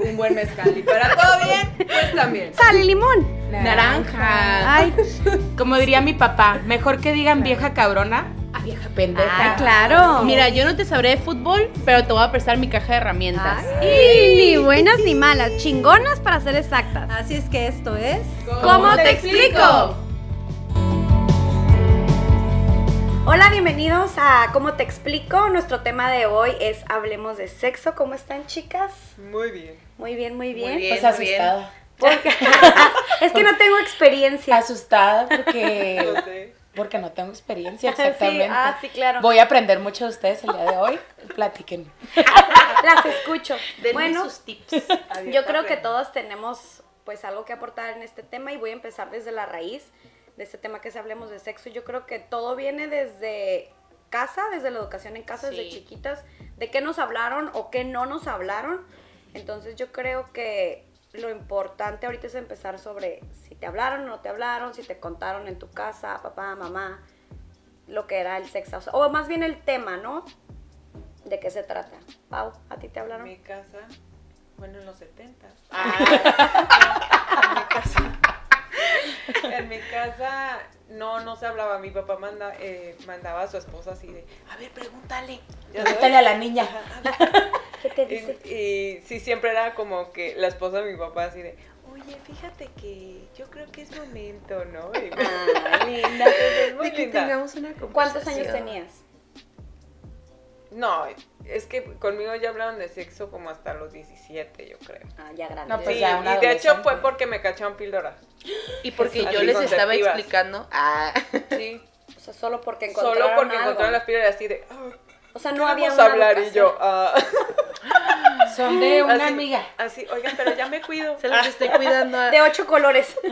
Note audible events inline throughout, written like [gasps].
[laughs] un buen mezcal. Y para todo bien, pues también. Sal y limón. Naranja. Ay, Como diría mi papá, mejor que digan vieja cabrona a vieja pendeja. ah, claro. Mira, yo no te sabré de fútbol, pero te voy a prestar mi caja de herramientas. Ay, ni buenas ni malas, chingonas para ser exactas. Así es que esto es. ¿Cómo te explico? Hola, bienvenidos a ¿Cómo te explico? Nuestro tema de hoy es Hablemos de sexo. ¿Cómo están, chicas? Muy bien. Muy bien, muy bien. bien. Pues muy bien. asustada. Porque- [laughs] [laughs] es que no tengo experiencia. Asustada porque, [laughs] sé. porque no tengo experiencia exactamente. Sí, ah, sí, claro. Voy a aprender mucho de ustedes el día de hoy. Platiquen. Las escucho. Denme bueno, sus tips. yo creo que todos tenemos pues algo que aportar en este tema y voy a empezar desde la raíz de este tema que es Hablemos de Sexo. Yo creo que todo viene desde casa, desde la educación en casa, desde Sí. chiquitas, de qué nos hablaron o qué no nos hablaron. Entonces yo creo que lo importante ahorita es empezar sobre si te hablaron o no te hablaron, si te contaron en tu casa, papá, mamá, lo que era el sexo, o, sea, o más bien el tema, ¿no? ¿De qué se trata? Pau, ¿a ti te En hablaron? mi casa, bueno, en los 70. Ah, [laughs] en mi casa. [laughs] En mi casa no, no se hablaba. Mi papá manda, eh, mandaba a su esposa así de, a ver, pregúntale. Pregúntale a la niña. [laughs] ¿Qué te dice? Y, y sí, siempre era como que la esposa de mi papá así de, oye, fíjate que yo creo que es momento, ¿no? Y- Ay, linda. es muy de que linda. tengamos una ¿Cuántos años conversación. tenías? No, es que conmigo ya hablaron de sexo como hasta los 17, yo creo. Ah, ya grande. No, pues Sí, ya una y de hecho fue porque me cacharon píldoras. [gasps] Y porque Así, yo les estaba explicando. Ah, Sí, [laughs] O sea, solo porque encontraron solo porque algo. encontraron las píldoras así de, ah, O sea, no había una hablar y yo, ah, [gasps] Son de una así, amiga. Así, oigan, pero ya me cuido. se los estoy cuidando. a- De ocho colores. [laughs]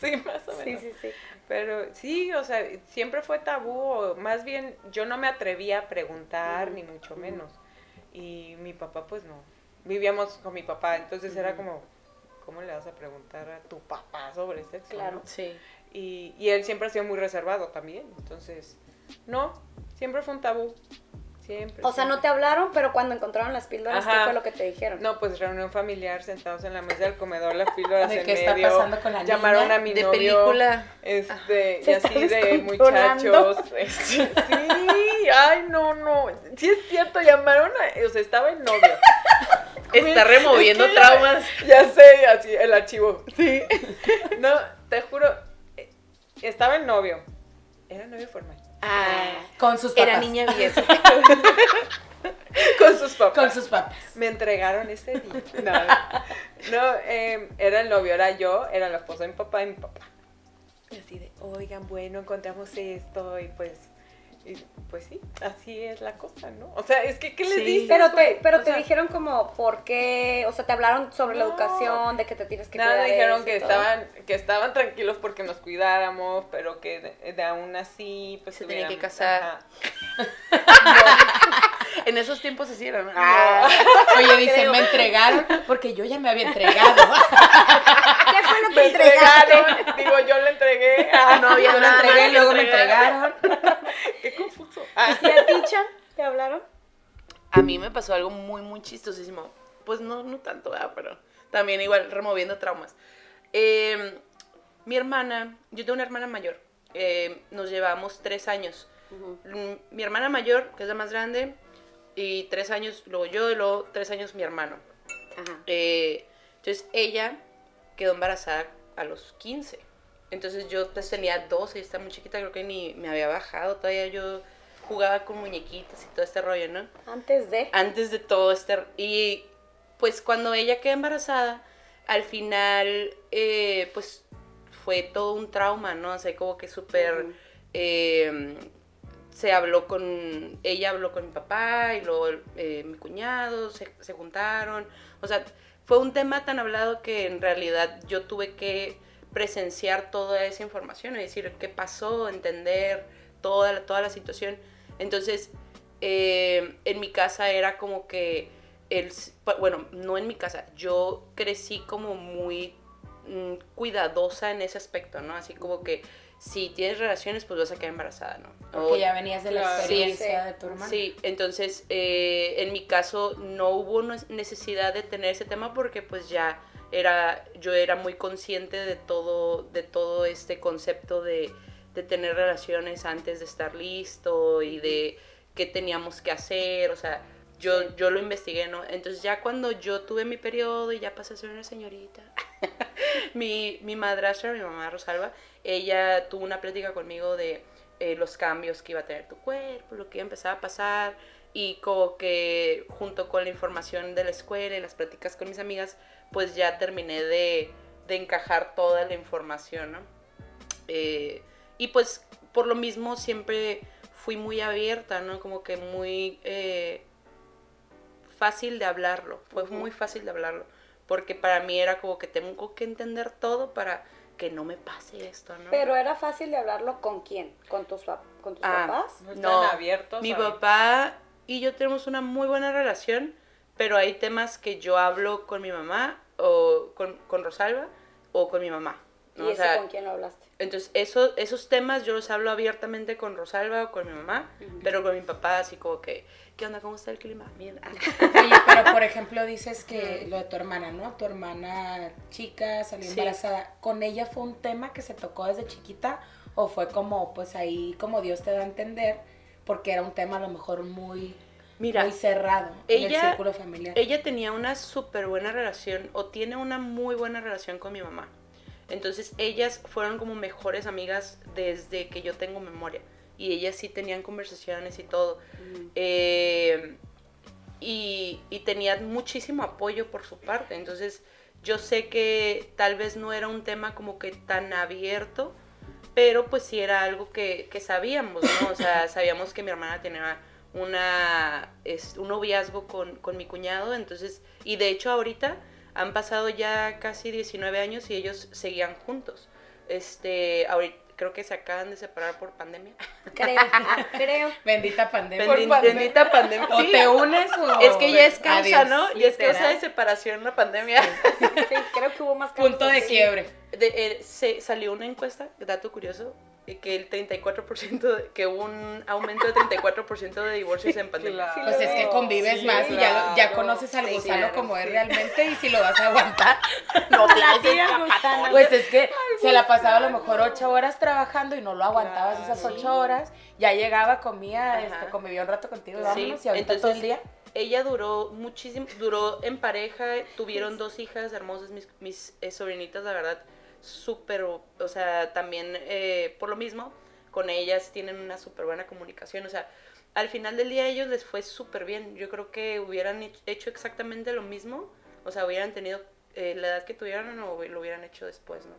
Sí, más o sí, menos. sí, sí. Pero sí, o sea, siempre fue tabú, o más bien yo no me atrevía a preguntar, ni mucho menos. Y mi papá, pues no. Vivíamos con mi papá, entonces era como, ¿cómo le vas a preguntar a tu papá sobre sexo? Claro. no? Sí. Y, y él siempre ha sido muy reservado también, entonces, no, siempre fue un tabú. Siempre. O sea, no te hablaron, pero cuando encontraron las píldoras, ¿qué fue lo que te dijeron? No, pues reunión familiar, sentados en la mesa del comedor, las píldoras ¿De en qué está medio. pasando con la llamaron niña? a mi De novio. película. Este, Se y está así de muchachos. este, sí, ay, no, no. Sí es cierto, llamaron a, o sea, estaba el novio. [laughs] Está removiendo Es que traumas. Ya, ya sé, así, el archivo. Sí. No, te juro, eh, estaba el novio. Era novio formal. Ah, Con sus papás. era niña bien. [laughs] Con sus papás. Con sus papás. Me entregaron ese día. [laughs] No, no eh, era el novio, era yo, era la esposa de mi papá y mi papá. Y así de, oigan, bueno, encontramos esto y pues, y pues sí, así es la cosa, ¿no? O sea, es que, ¿qué les Sí. dices? Pero te, pero O te sea, dijeron como, ¿por qué? O sea, te hablaron sobre la educación, de que te tienes que Nada, cuidar dijeron eso que todo. estaban, que estaban tranquilos porque nos cuidáramos, pero que de, de aún así, pues Se tenía que casar. Ajá. [laughs] En esos tiempos se hicieron. ¿no? Ah. [laughs] Oye, dice, me entregaron porque yo ya me había entregado. [laughs] ¿Qué fue lo que Me entregaron, digo, yo le entregué. Ah, no había Yo lo nada entregué y luego me entregar. entregaron. [laughs] ¿Y a ti, Chan? ¿Te hablaron? A mí me pasó algo muy, muy chistosísimo. Pues no, no tanto, ¿verdad? pero también igual removiendo traumas. Eh, mi hermana, yo tengo una hermana mayor, eh, nos llevamos tres años. Mm, Mi hermana mayor, que es la más grande, y tres años, luego yo, y luego tres años mi hermano. Eh, entonces ella quedó embarazada a los 15. Entonces yo pues, tenía 12 y estaba muy chiquita, creo que ni me había bajado. Todavía yo jugaba con muñequitas y todo este rollo, ¿no? Antes de... Antes de todo este... Y pues cuando ella quedó embarazada, al final, eh, pues fue todo un trauma, ¿no? O sea, como que súper... Eh, se habló con, ella habló con mi papá y luego eh, mi cuñado, se, se juntaron. O sea, fue un tema tan hablado que en realidad yo tuve que presenciar toda esa información, es decir, qué pasó, entender toda, toda la situación. Entonces, eh, en mi casa era como que, el, bueno, no en mi casa, yo crecí como muy mm, cuidadosa en ese aspecto, ¿no? Así como que si tienes relaciones, pues vas a quedar embarazada, ¿no? Porque O- ya venías de la experiencia Sí. de tu hermana. Sí, entonces eh, en mi caso no hubo necesidad de tener ese tema porque pues ya era, yo era muy consciente de todo, de todo este concepto de, de tener relaciones antes de estar listo y de qué teníamos que hacer, o sea, yo, yo lo investigué, ¿no? Entonces ya cuando yo tuve mi periodo y ya pasé a ser una señorita, [laughs] mi, mi madrastra, mi mamá Rosalba, ella tuvo una plática conmigo de eh, los cambios que iba a tener tu cuerpo, lo que iba a empezar a pasar, y como que junto con la información de la escuela y las pláticas con mis amigas, pues ya terminé de, de encajar toda la información, ¿no? Eh, y pues por lo mismo siempre fui muy abierta, ¿no? Como que muy eh, fácil de hablarlo, fue muy fácil de hablarlo, porque para mí era como que tengo que entender todo para que no me pase esto, ¿no? Pero era fácil de hablarlo con quién? ¿Con tus, pap- con tus Ah, papás? No están No, abiertos. Mi a- papá y yo tenemos una muy buena relación, pero hay temas que yo hablo con mi mamá o con, con Rosalba o con mi mamá. ¿No? ¿Y O sea, con quién lo hablaste? entonces, eso, esos temas yo los hablo abiertamente con Rosalba o con mi mamá, pero con mi papá así como que, ¿qué onda? ¿Cómo está el clima? Ah. [laughs] Oye, pero por ejemplo dices que lo de tu hermana, ¿no? Tu hermana chica salió Sí. embarazada. ¿Con ella fue un tema que se tocó desde chiquita o fue como, pues ahí, como Dios te da a entender, porque era un tema a lo mejor muy, Mira, muy cerrado en el círculo familiar? Ella tenía una súper buena relación, o tiene una muy buena relación con mi mamá. Entonces ellas fueron como mejores amigas desde que yo tengo memoria. Y ellas sí tenían conversaciones y todo. Eh, y, y tenían muchísimo apoyo por su parte. Entonces yo sé que tal vez no era un tema como que tan abierto, pero pues sí era algo que, que sabíamos, ¿no? O sea, [laughs] sabíamos que mi hermana tenía una, es, un noviazgo con, con mi cuñado, entonces, y de hecho ahorita han pasado ya casi 19 años y ellos seguían juntos. Este, ahorita creo que se acaban de separar por pandemia. [laughs] Creo, creo. Bendita pandemia. Por Bendi- pandemia. Bendita pandemia. O Sí, te unes o... es que ya es causa, Adiós. ¿no? Ya es causa de separación la pandemia. [laughs] Sí, creo que hubo más casos Punto de quiebre. De- eh, se salió una encuesta, dato curioso, que el 34%, de- que hubo un aumento de 34% de divorcios en pandemia. claro. Pues es que convives Sí, más y ya, lo- ya conoces al Sí, gusano claro, como es realmente y si lo vas a aguantar. [laughs] No. Pues es que se la pasaba a lo mejor ocho horas trabajando y no lo aguantabas esas ocho horas. Ya llegaba, comía, este, convivía un rato contigo y Sí, vámonos y ahorita entonces- todo el día. Ella duró muchísimo, duró en pareja, tuvieron dos hijas hermosas, mis, mis eh, sobrinitas, la verdad, súper, o sea, también eh, por lo mismo, con ellas tienen una súper buena comunicación, o sea, al final del día a ellos les fue súper bien, yo creo que hubieran hech- hecho exactamente lo mismo, o sea, hubieran tenido eh, la edad que tuvieran o lo hubieran hecho después, ¿no?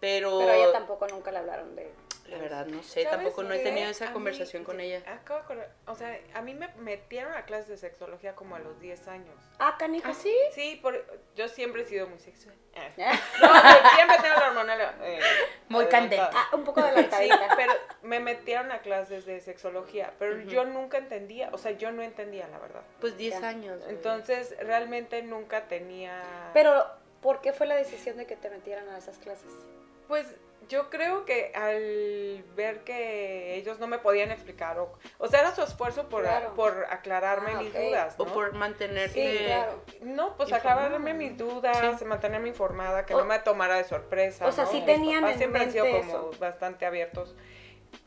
Pero, Pero ella tampoco nunca le hablaron de... la verdad, no sé, ¿Sabes tampoco no he tenido A esa mí- conversación con ella. Acabo de acordar, o sea, a mí me metieron a clases de sexología como a los 10 años. Ah, canija. sí? Sí, por, yo siempre he sido muy sexual. Eh. ¿Eh? [laughs] No, siempre tengo la hormonal eh, Muy candente. Ah, un poco [laughs] Sí, adelantadita. pero me metieron a clases de sexología, pero yo nunca entendía, o sea, yo no entendía la verdad. Pues 10 Ya. años. güey. Entonces, realmente nunca tenía... Pero, ¿por qué fue la decisión de que te metieran a esas clases? Pues yo creo que al ver que ellos no me podían explicar, o, o sea, era su esfuerzo por, Claro. por aclararme Ah, mis dudas. O ¿no? por mantenerte... Sí, claro. No, pues Informada. aclararme mis dudas, mantenerme informada, que O- no me tomara de sorpresa. o sea, ¿no? sí Mis tenían papás en siempre han sido como eso. bastante abiertos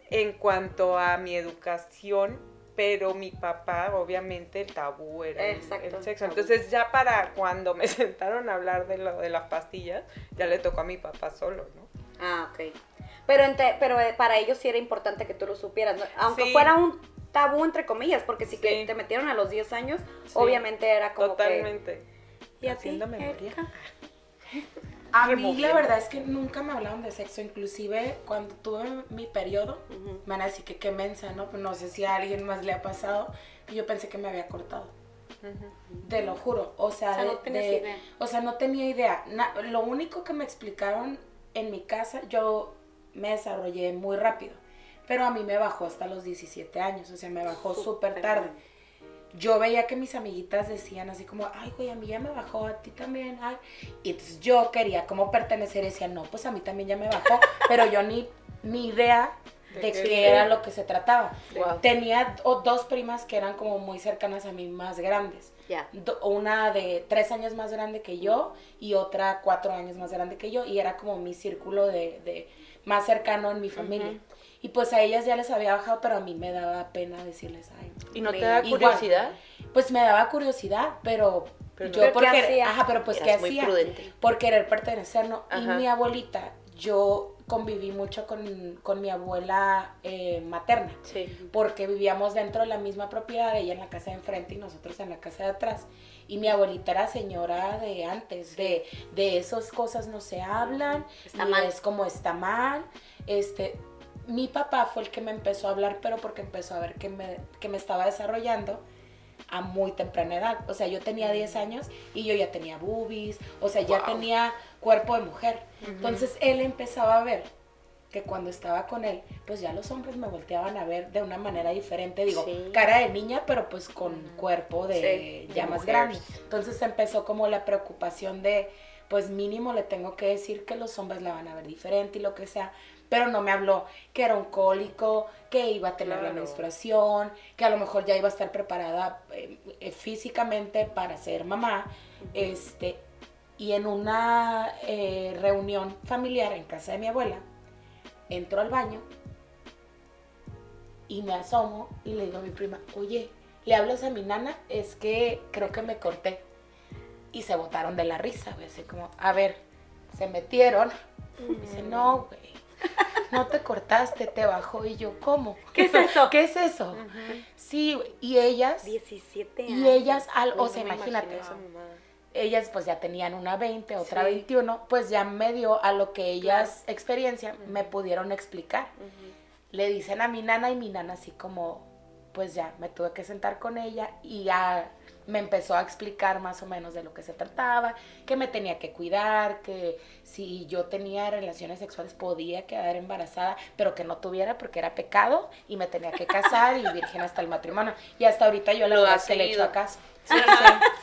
en cuanto a mi educación, pero mi papá, obviamente, el tabú era el- Exacto, el sexo. Entonces, ya para cuando me [laughs] sentaron a hablar de lo de las pastillas, ya le tocó a mi papá solo, ¿no? Ah, ok. Pero, ente- pero eh, para ellos sí era importante que tú lo supieras, ¿no? aunque Sí. fuera un tabú entre comillas, porque si que te metieron a los 10 años, Sí, obviamente era como Totalmente. que... ¿Y a ti, Haciendo memoria. Erika? A mí la verdad es que nunca me hablaron de sexo, inclusive cuando tuve mi periodo, me van a decir que qué mensa, ¿no? Pues no sé si a alguien más le ha pasado, que yo pensé que me había cortado. Te lo juro, o sea, O sea, no de- idea. o sea, no tenía idea. Na- lo único que me explicaron en mi casa, yo me desarrollé muy rápido, pero a mí me bajó hasta los 17 años, o sea, me bajó súper tarde. Yo veía que mis amiguitas decían así como, ay, güey, a mí ya me bajó, a ti también, ay. Y entonces yo quería como pertenecer y decía, no, pues a mí también ya me bajó, [laughs] pero yo ni ni idea de, qué era lo que se trataba. Wow. Tenía o- dos primas que eran como muy cercanas a mí, más grandes. Do- una de tres años más grande que yo y otra cuatro años más grande que yo y era como mi círculo de, de más cercano en mi familia. Y pues a ellas ya les había bajado, pero a mí me daba pena decirles, ay, ¿Y no te da igual. curiosidad? pues me daba curiosidad, pero, Pero yo ¿Pero por qué querer- hacía? ajá, pero pues qué Eras hacía, prudente. por querer pertenecer, ¿no? Y mi abuelita, yo conviví mucho con, con mi abuela eh, materna Sí. porque vivíamos dentro de la misma propiedad, ella en la casa de enfrente y nosotros en la casa de atrás. Y mi abuelita era señora de antes, de, de esas cosas no se hablan, Está y mal. es como está mal. Este, mi papá fue el que me empezó a hablar, pero porque empezó a ver que me, que me estaba desarrollando a muy temprana edad. O sea, yo tenía 10 años y yo ya tenía boobies, o sea, ya tenía cuerpo de mujer. Entonces él empezaba a ver que cuando estaba con él, pues ya los hombres me volteaban a ver de una manera diferente, digo, Sí. cara de niña, pero pues con cuerpo de Sí, ya de más grande. Entonces empezó como la preocupación de, pues mínimo le tengo que decir que los hombres la van a ver diferente y lo que sea, pero no me habló que era un cólico, que iba a tener la menstruación, que a lo mejor ya iba a estar preparada eh, eh, físicamente para ser mamá, este, y en una eh, reunión familiar en casa de mi abuela, entro al baño y me asomo y le digo a mi prima, oye, ¿le hablas a mi nana? Es que creo que me corté. Y se botaron de la risa, güey, así como, a ver, se metieron. Dice, no, güey, no te cortaste, te bajó. Y yo, ¿cómo? ¿Qué es eso? ¿Qué es eso? Sí, y ellas, 17 años. y ellas, al, o sea, imagínate, mamada. Ellas pues ya tenían una 20, otra Sí. 21, pues ya medio a lo que ellas experiencia me pudieron explicar. Le dicen a mi nana y mi nana así como, pues ya me tuve que sentar con ella y ya me empezó a explicar más o menos de lo que se trataba, que me tenía que cuidar, que si yo tenía relaciones sexuales podía quedar embarazada, pero que no tuviera porque era pecado y me tenía que casar y virgen hasta el matrimonio. Y hasta ahorita yo la Lo verdad que le echo seguido. a caso. Sí,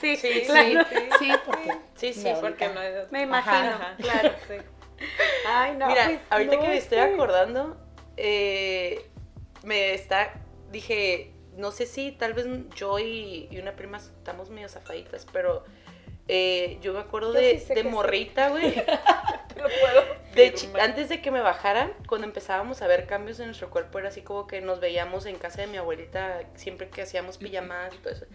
Sí, sí, sí, claro. sí, Sí, porque Sí, porque no es... Me imagino, Ajá, claro. sí. Ay, no. Mira, pues, ahorita no, que me es estoy acordando, eh, me está, dije, no sé si tal vez yo y, y una prima estamos medio zafaditas, pero eh, yo me acuerdo Yo de, sí morrita, güey. [laughs] Te lo puedo De antes de que me bajaran, cuando empezábamos a ver cambios en nuestro cuerpo, era así como que nos veíamos en casa de mi abuelita siempre que hacíamos pijamadas y todo eso.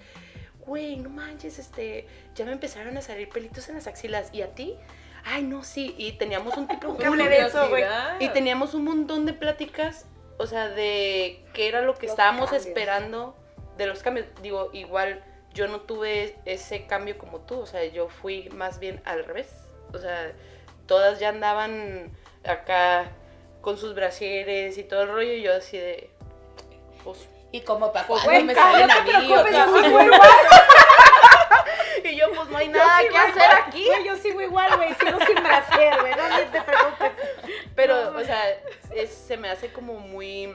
Güey, no manches, este, ya me empezaron a salir pelitos en las axilas. ¿Y a ti? Ay, no, sí. Y teníamos un tipo... [laughs] Hablé de eso, güey. Y teníamos un montón de pláticas, o sea, de qué era lo que Los estábamos cambios. esperando de los cambios. Digo, igual yo no tuve ese cambio como tú, o sea, yo fui más bien al revés. O sea, todas ya andaban acá con sus brasieres y todo el rollo, y yo así de... Pues, Y como para cuando me salen a mí, [laughs] y yo, pues no hay nada que hacer aquí. Güey, yo sigo igual, güey. Sigo sin brasier, güey. No ni te preocupes. Pero, o sea, es- se me hace como muy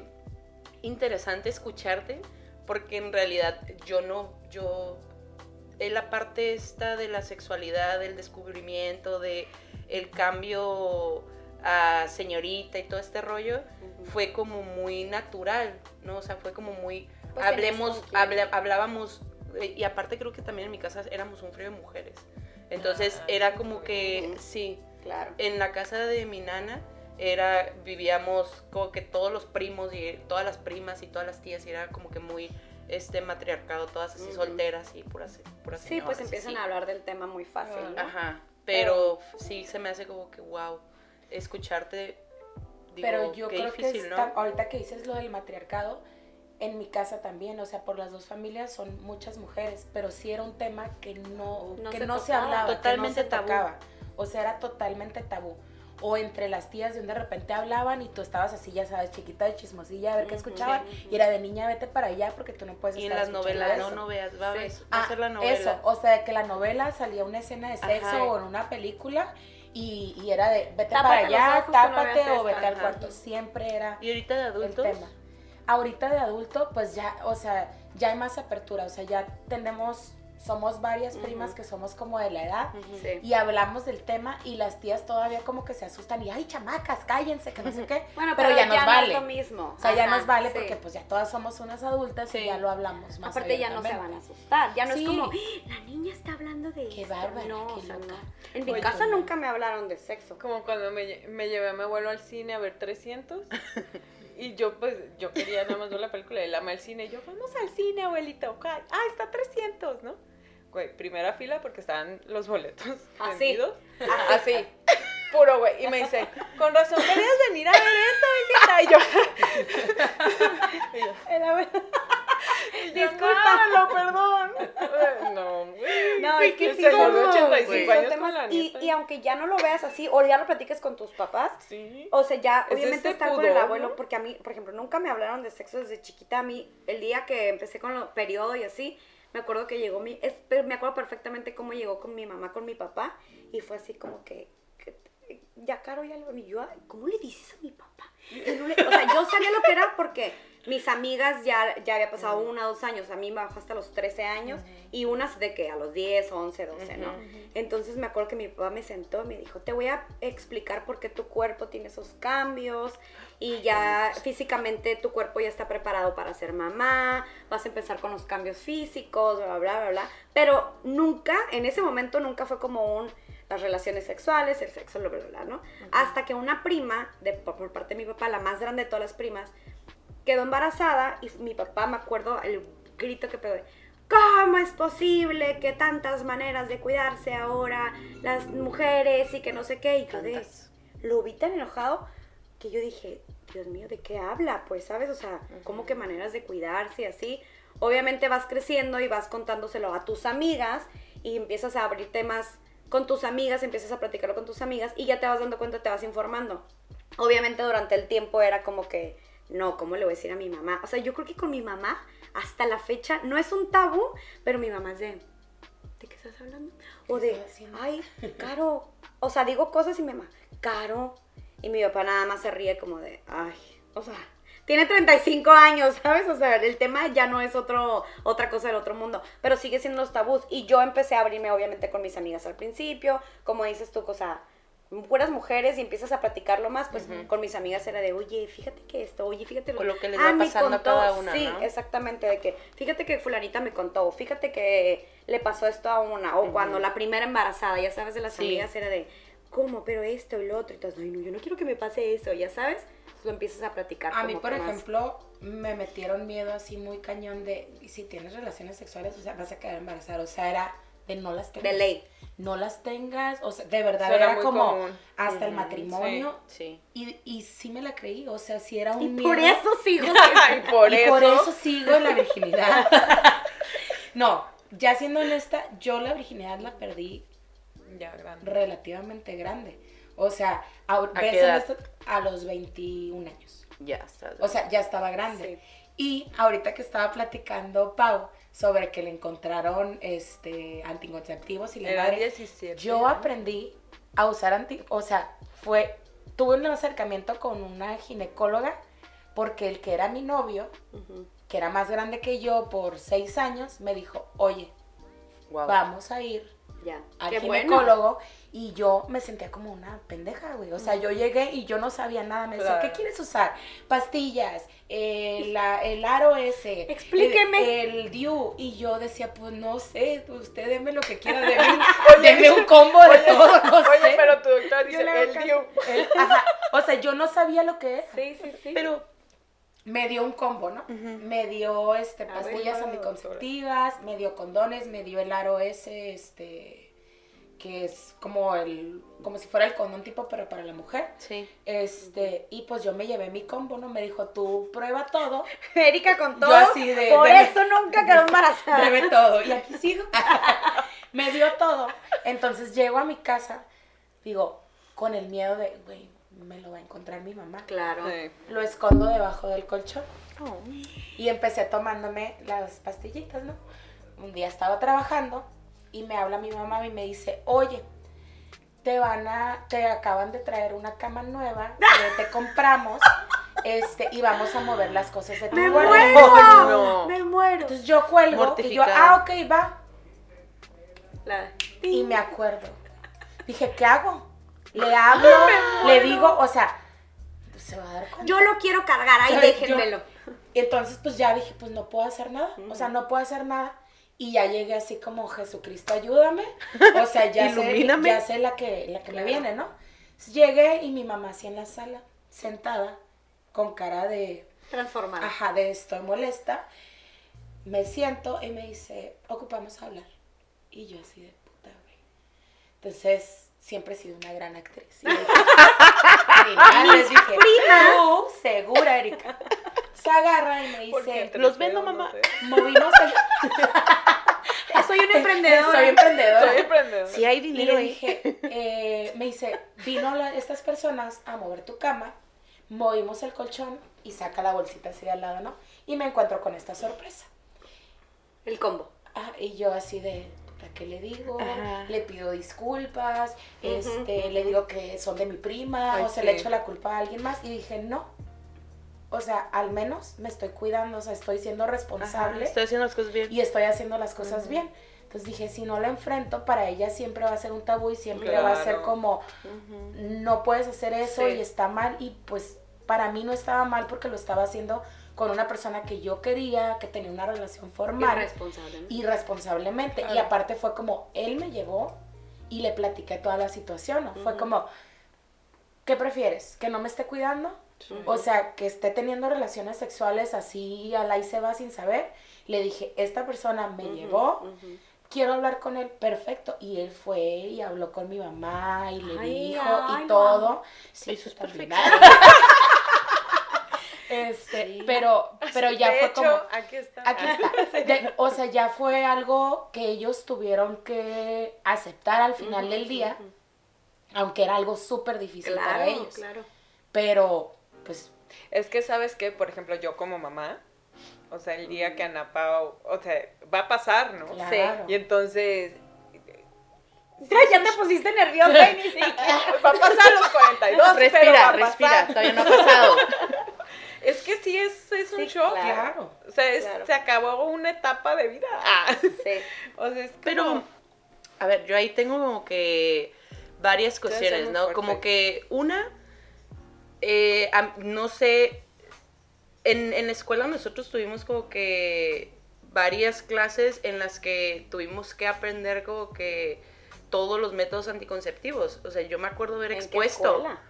interesante escucharte, porque en realidad yo no, yo, en la parte esta de la sexualidad, del descubrimiento, de el cambio a señorita y todo este rollo, fue como muy natural, ¿no? O sea, fue como muy, Pues hablemos, habla- hablábamos, eh, y aparte creo que también en mi casa éramos un frío de mujeres. Entonces Ah, era como que, sí, Claro. en la casa de mi nana era vivíamos como que todos los primos y todas las primas y todas las tías y era como que muy este matriarcado todas así solteras y puras puras Sí, pues empiezan así. a hablar del tema muy fácil, ¿no? ajá pero sí se me hace como que wow escucharte digo, Pero yo qué creo difícil que no está- ahorita que dices lo del matriarcado, en mi casa también, o sea, por las dos familias son muchas mujeres, pero sí era un tema que no, No que se no se hablaba, Totalmente que no se tabú. tocaba. O sea, era totalmente tabú. O entre las tías de un de repente hablaban y tú estabas así, ya sabes, chiquita de chismosilla, a ver qué escuchaban. Sí. Y era de niña, vete para allá porque tú no puedes y en las novelas no eso". no veas va, a ver- va Ah, a ser la novela Eso, o sea, de que la novela salía una escena de sexo Ajá. o en una película y, y era de vete Tápate para allá, ojos, tú no tápate o vete al ajá. cuarto. Siempre era y ahorita de el adultos tema. Ahorita de adulto, pues ya, o sea, ya hay más apertura, o sea, ya tenemos somos varias primas que somos como de la edad Sí. y hablamos del tema y las tías todavía como que se asustan y ay chamacas cállense que no sé qué Bueno, pero, ya, nos no vale es lo mismo. o sea ya nos vale sí. porque pues ya todas somos unas adultas Sí. y ya lo hablamos más Aparte ya no se van a asustar, ya no Sí. es como, "Ah, la niña está hablando de Qué esto". bárbara, no, qué o sea, loca. no. En mi Oye, casa nunca me hablaron de sexo. Como cuando me llevé a mi abuelo al cine a ver 300. [laughs] Y yo, pues, yo quería nada más ver la película. Él ama el cine. Y yo, vamos al cine, abuelito. Ah, está 300, ¿no? Güey, primera fila porque estaban los boletos [laughs] Así. vendidos. Así. Puro, güey. Y me dice, con razón querías venir a ver esto. Y yo, y yo, [laughs] El [laughs] abuelo- y yo, Disculpa. "No, perdón. No, güey. No, es que El sí señor de somos, 85 sí, años son con temas- la y, y aunque ya no lo veas así, o ya lo platiques con tus papás, Sí. o sea, ya Es obviamente este estar con el abuelo, porque a mí, por ejemplo, nunca me hablaron de sexo desde chiquita. A mí, el día que empecé con los periodos y así, me acuerdo que llegó mi, es- me acuerdo perfectamente cómo llegó con mi mamá, con mi papá, y fue así como que, que- ya Caro, ya lo, y yo, "Ay, ¿cómo le dices a mi papá? Y no le- o sea, yo sabía lo que era porque mis amigas ya, ya había pasado una, dos años, a mí me bajó hasta los 13 años, y unas de que a los 10, 11, 12, ¿no? Entonces me acuerdo que mi papá me sentó y me dijo, te voy a explicar por qué tu cuerpo tiene esos cambios y ya físicamente tu cuerpo ya está preparado para ser mamá, vas a empezar con los cambios físicos, bla, bla, bla, bla. Pero nunca, en ese momento nunca fue como un las relaciones sexuales, el sexo, bla, bla, bla, ¿no? Hasta que una prima, de, por parte de mi papá, la más grande de todas las primas, quedó embarazada y mi papá, me acuerdo el grito que pegó de, ¿cómo es posible que tantas maneras de cuidarse ahora las mujeres y que no sé qué? Y yo de, lo vi tan enojado que yo dije, Dios mío, ¿de qué habla? Pues, ¿sabes? O sea, ¿cómo que maneras de cuidarse y así? Obviamente vas creciendo y vas contándoselo a tus amigas y empiezas a abrir temas con tus amigas, empiezas a platicarlo con tus amigas y ya te vas dando cuenta, te vas informando. Obviamente durante el tiempo era como que, no, ¿cómo le voy a decir a mi mamá? O sea, yo creo que con mi mamá, hasta la fecha, no es un tabú, pero mi mamá es de, ¿de qué estás hablando? O de, ay, [laughs] Caro. O sea, digo cosas y mi mamá, Caro. Y mi papá nada más se ríe como de, ay, o sea, tiene 35 años, [laughs] ¿sabes? O sea, el tema ya no es otro, otra cosa del otro mundo, pero sigue siendo los tabús. Y yo empecé a abrirme, obviamente, con mis amigas al principio, como dices tú, o sea, puras mujeres y empiezas a platicarlo más, pues con mis amigas era de, oye, fíjate que esto, oye, fíjate O lo que les Ah, va pasando a contó". cada una, Sí, ¿no? exactamente, de que, fíjate que fulanita me contó, fíjate que le pasó esto a una, o cuando la primera embarazada, ya sabes, de las Sí. amigas era de, ¿cómo? Pero esto y lo otro, y entonces, ay, no, yo no quiero que me pase eso, ya sabes, lo empiezas a platicar. A mí, por más. ejemplo, me metieron miedo así muy cañón de "Y si tienes relaciones sexuales, o sea, vas a quedar embarazada. O sea, era de no las tengas. De ley. No las tengas. O sea, de verdad era como común. hasta el matrimonio. Sí. Y, y sí me la creí. O sea, sí era un Y miedo. [laughs] por eso sigo. Ay, por y eso. por eso sigo en la virginidad. [laughs] [laughs] no, ya siendo honesta, yo la virginidad la perdí Ya, grande. relativamente grande. O sea, a, ves a los 21 años. Ya está. O sea, ya estaba grande. Y ahorita que estaba platicando Pau sobre que le encontraron este anticonceptivos y la Era madre, 17. yo ¿no? aprendí a usar anti, o sea, fue tuve un acercamiento con una ginecóloga porque el que era mi novio, que era más grande que yo por seis años, me dijo, oye, Wow. vamos a ir Ya. al Qué bueno. ginecólogo y yo me sentía como una pendeja, güey. O sea, yo llegué y yo no sabía nada. Me decía, Claro. ¿qué quieres usar? Pastillas, eh, la- el aro ese. Explíqueme. El, el DIU. Y yo decía, pues no sé, usted deme lo que quiera de [laughs] mí. deme un [laughs] combo de todo, no Oye, sé. pero tu doctor dice, el. Diu. El- ajá. O sea, yo no sabía lo que era. Sí, sí, sí. Pero me dio un combo, ¿no? Me dio este ver, pastillas anticonceptivas, me dio condones, me dio el aro ese, este, que es como el, como si fuera el condón tipo, pero para la mujer. Sí. Este, y pues yo me llevé mi combo, ¿no? Me dijo, tú prueba todo, [laughs] Erika con Yo todo. así de- Por de- eso nunca quedó embarazada. [laughs] pruebe todo. Y aquí [laughs] sigo. me dio todo. Entonces llego a mi casa, digo, con el miedo de, güey, me lo va a encontrar mi mamá. Claro. Sí. Lo escondo debajo del colchón. Oh. Y empecé tomándome las pastillitas, ¿no? Un día estaba trabajando y me habla mi mamá y me dice, oye, te van a, te acaban de traer una cama nueva [laughs] que te compramos, este, y vamos a mover las cosas de tu ¡Me cuarto". muero! [laughs] no. ¡Me muero! Entonces yo cuelgo y yo, ah, ok, va. La- Y me acuerdo. Dije, ¿qué hago? Le hablo, le digo, o sea, se va a dar cuenta. Yo lo quiero cargar, ahí O sea, déjenmelo. yo- Y entonces pues ya dije, pues no puedo hacer nada, o sea, no puedo hacer nada. Y ya llegué así como, Jesucristo, ayúdame. O sea, ya, sé, ya sé la que, la que me viene, ¿no? Entonces, llegué y mi mamá así en la sala, sentada, con cara de, Transformada. ajá, de estoy molesta. Me siento y me dice, ocupamos hablar. Y yo así de puta, güey. Entonces, siempre he sido una gran actriz. Y le dije, y ya les dije, tú, segura, Erika. Se agarra y me dice, los vendo, no mamá. sé. movimos [laughs] el... Soy una [laughs] emprendedora. Soy emprendedora. Soy emprendedora. Si hay Y dinero le ahí. dije, eh, me dice, vino la- estas personas a mover tu cama, movimos el colchón y saca la bolsita así de al lado, ¿no? Y me encuentro con esta sorpresa. El combo. Ah, y yo así de, ¿para qué le digo? Ajá. Le pido disculpas, este, le digo que son de mi prima, Ay, o se sí. le echo la culpa a alguien más. Y dije, no. O sea, al menos me estoy cuidando, o sea, estoy siendo responsable Estoy haciendo las cosas bien. y estoy haciendo las cosas bien. Entonces dije, si no la enfrento, para ella siempre va a ser un tabú y siempre va a ser como, no puedes hacer eso Sí. y está mal. Y pues para mí no estaba mal porque lo estaba haciendo con una persona que yo quería, que tenía una relación formal Irresponsable. ¿no? irresponsablemente. Y aparte fue como, él me llevó y le platiqué toda la situación, ¿no? Fue como, ¿qué prefieres? ¿Que no me esté cuidando? O sea, que esté teniendo relaciones sexuales así al ahí se va sin saber. Le dije, esta persona me llevó, quiero hablar con él, perfecto. Y él fue y habló con mi mamá y le Ay, dijo ay, y todo. Sí, Eso es perfecto. [laughs] este, pero, pero ya fue hecho, como... aquí está. Aquí está. [laughs] De- o sea, ya fue algo que ellos tuvieron que aceptar al final del día, aunque era algo súper difícil para ellos. claro. Pero, pues, Es que sabes que, por ejemplo, yo como mamá, o sea, el día que Ana Pao, o sea, va a pasar, ¿no? claro. Y entonces Ya te pusiste nerviosa y ni siquiera. va a pasar los 42, pero va Respira, respira. Todavía no ha pasado. [laughs] Es que sí es, es un Sí, shock. Claro. O sea, es- Claro. se acabó una etapa de vida. [laughs] Ah. Sí. O sea, es Pero, a ver, yo ahí tengo como que varias cuestiones, ¿no? fuerte. Como que una, eh, no sé, en, en la escuela nosotros tuvimos como que varias clases en las que tuvimos que aprender como que todos los métodos anticonceptivos. O sea, yo me acuerdo haber ¿En qué expuesto. escuela?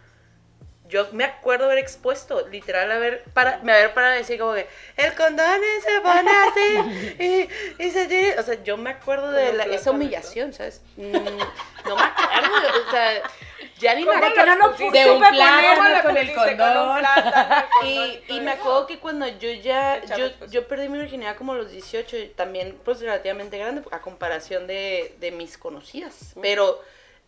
Yo me acuerdo haber expuesto, literal, haber para, me haber para decir como que el condón se pone así y, y se tiene. O sea, yo me acuerdo de la- esa humillación, ¿sabes? Mm, no me acuerdo, o sea, ya ni me ¿Cómo De acuerdo. que no lo pude De un plátano ¿Cómo le con el? Con condón. plátano, el condón [laughs] Y, y me acuerdo que cuando yo ya, yo, después. yo perdí mi virginidad como a los 18, y también pues relativamente grande a comparación de, de mis conocidas. Pero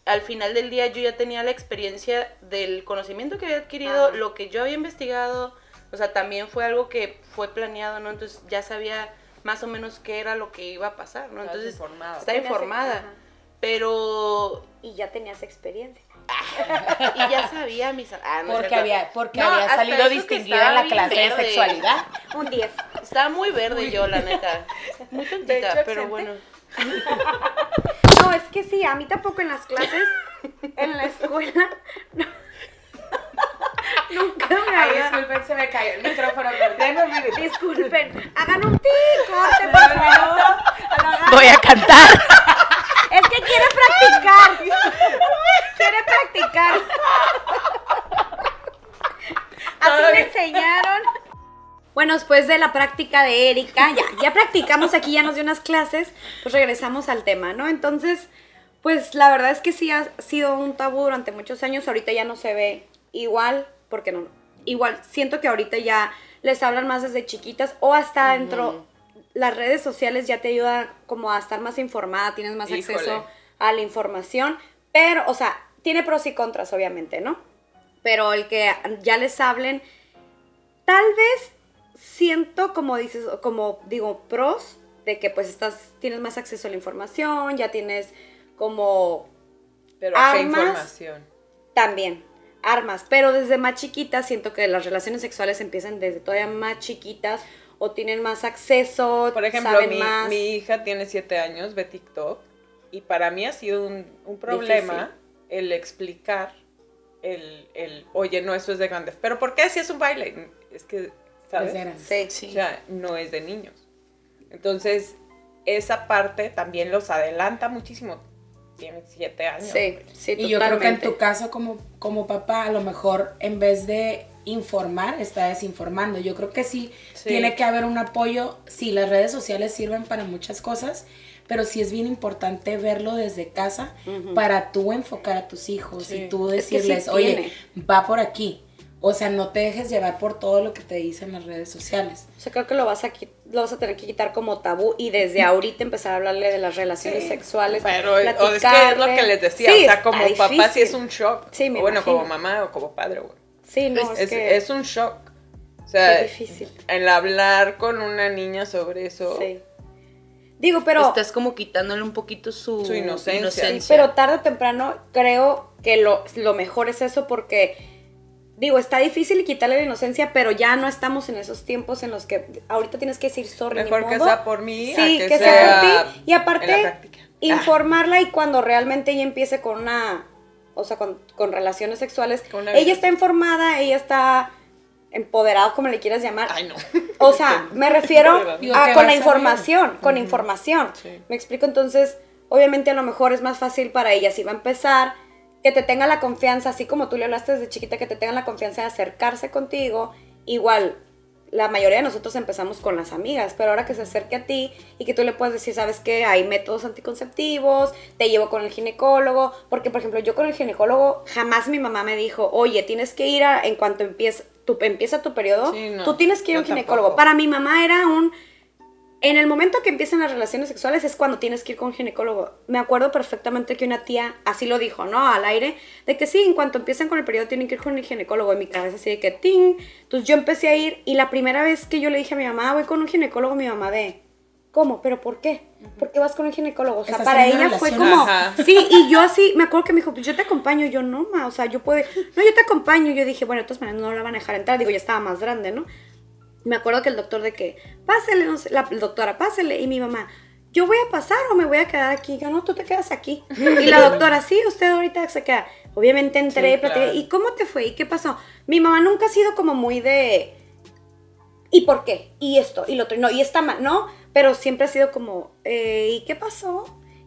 al final del día yo ya tenía la experiencia del conocimiento que había adquirido, Ajá. lo que yo había investigado, o sea, también fue algo que fue planeado, ¿no? Entonces ya sabía más o menos qué era lo que iba a pasar, ¿no? Entonces informada. estaba Tenías- informada. ajá. Pero Y ya tenías experiencia. [laughs] y ya sabía mis ah, no porque cierto. había, porque No, había salido distinguida en la clase de sexualidad. [laughs] Un 10. Estaba muy verde yo, la neta. [laughs] Muy tontita, pero bueno. No, es que sí, a mí tampoco en las clases, en la escuela, [laughs] no. nunca me Ay, había... disculpen, se me cayó el micrófono. Disculpen, hagan un tic, corte, por Denme un favor. minuto. Voy a cantar. [laughs] Es que quiere practicar. Quiere practicar. Así me enseñaron. Bueno, después de la práctica de Erika, ya, ya practicamos aquí, ya nos dio unas clases, pues regresamos al tema, ¿no? Entonces, pues la verdad es que sí ha sido un tabú durante muchos años, ahorita ya no se ve igual, porque no, igual, siento que ahorita ya les hablan más desde chiquitas o hasta dentro, las redes sociales ya te ayudan como a estar más informada, tienes más Híjole. acceso a la información, pero, o sea, tiene pros y contras, obviamente, ¿no? Pero el que ya les hablen, tal vez siento, como dices, como digo, pros, de que pues estás, tienes más acceso a la información, ya tienes como Pero ¿a qué armas. información? también armas, pero desde más chiquitas siento que las relaciones sexuales empiezan desde todavía más chiquitas o tienen más acceso, Por ejemplo, saben mi, más. mi hija tiene siete años, ve TikTok Y para mí ha sido un, un problema el explicar el, el, oye, no, eso es de grandes. Pero ¿por qué si es un baile? Es que, ¿sabes? Sí. Sí. O sea, no es de niños. Entonces, esa parte también los adelanta muchísimo. Tienen siete años. Sí, sí, Y yo creo que en tu caso como, como papá, a lo mejor en vez de informar, está desinformando. Yo creo que sí, Sí. tiene que haber un apoyo. Sí, las redes sociales sirven para muchas cosas, pero sí es bien importante verlo desde casa para tú enfocar a tus hijos Sí. y tú Es que sí decirles, oye, va por aquí. O sea, no te dejes llevar por todo lo que te dicen las redes sociales. O sea, creo que lo vas, a, lo vas a tener que quitar como tabú y desde ahorita empezar a hablarle de las relaciones Sí, sexuales. Pero o es que es lo que les decía, Sí, o sea, como papá sí es un shock. Sí, me O bueno, imagino. como mamá o como padre, güey. Sí, no, es, es, que es un shock. O sea, Qué difícil. el hablar con una niña sobre eso. sí. Digo, pero... Estás como quitándole un poquito su, Su inocencia. Pero tarde o temprano creo que lo, lo mejor es eso porque, digo, está difícil quitarle la inocencia, pero ya no estamos en esos tiempos en los que ahorita tienes que decir sorry. ni Mejor que sea por mí. Sí, a que, sea, sea por ti. Y aparte. Ah. informarla y cuando realmente ella empiece con una, o sea, con, con relaciones sexuales, Con ella está informada, ella está empoderada, como le quieras llamar. Ay, no. [laughs] O sea, me refiero a con la información, con información. Sí. Me explico, entonces, obviamente a lo mejor es más fácil para ella si va a empezar, que te tenga la confianza, así como tú le hablaste desde chiquita, que te tenga la confianza de acercarse contigo. Igual, la mayoría de nosotros empezamos con las amigas, pero ahora que se acerque a ti y que tú le puedas decir, ¿sabes qué? Hay métodos anticonceptivos, te llevo con el ginecólogo, porque por ejemplo yo con el ginecólogo jamás mi mamá me dijo, oye, tienes que ir a, en cuanto empieza tu, empieza tu periodo, Sí, no, tú tienes que ir a un ginecólogo. tampoco. Para mi mamá era un... En el momento que empiezan las relaciones sexuales es cuando tienes que ir con un ginecólogo. Me acuerdo perfectamente que una tía así lo dijo, ¿no? Al aire, de que sí, en cuanto empiezan con el periodo tienen que ir con el ginecólogo. En mi cabeza así de que ting. Entonces yo empecé a ir y la primera vez que yo le dije a mi mamá, voy con un ginecólogo, mi mamá de, ¿cómo? ¿Pero por qué? ¿Por qué vas con un ginecólogo? O sea, para ella fue como, Ajá. [laughs] sí, y yo así, me acuerdo que me dijo, pues yo te acompaño, yo no, ma, o sea, yo puedo, no, yo te acompaño, yo dije, bueno, de todas maneras no la van a dejar entrar, digo, ya estaba más grande, ¿no? Me acuerdo que el doctor de que, pásele, no sé, la doctora, pásele, y mi mamá, yo voy a pasar o me voy a quedar aquí, yo no, tú te quedas aquí. Y la doctora, sí, usted ahorita se queda. Obviamente entré, Sí, claro. ¿y cómo te fue? ¿Y qué pasó? Mi mamá nunca ha sido como muy de, ¿y por qué? Y esto, y lo otro, no, y está mal, ¿no? Pero siempre ha sido como, eh, ¿y qué pasó?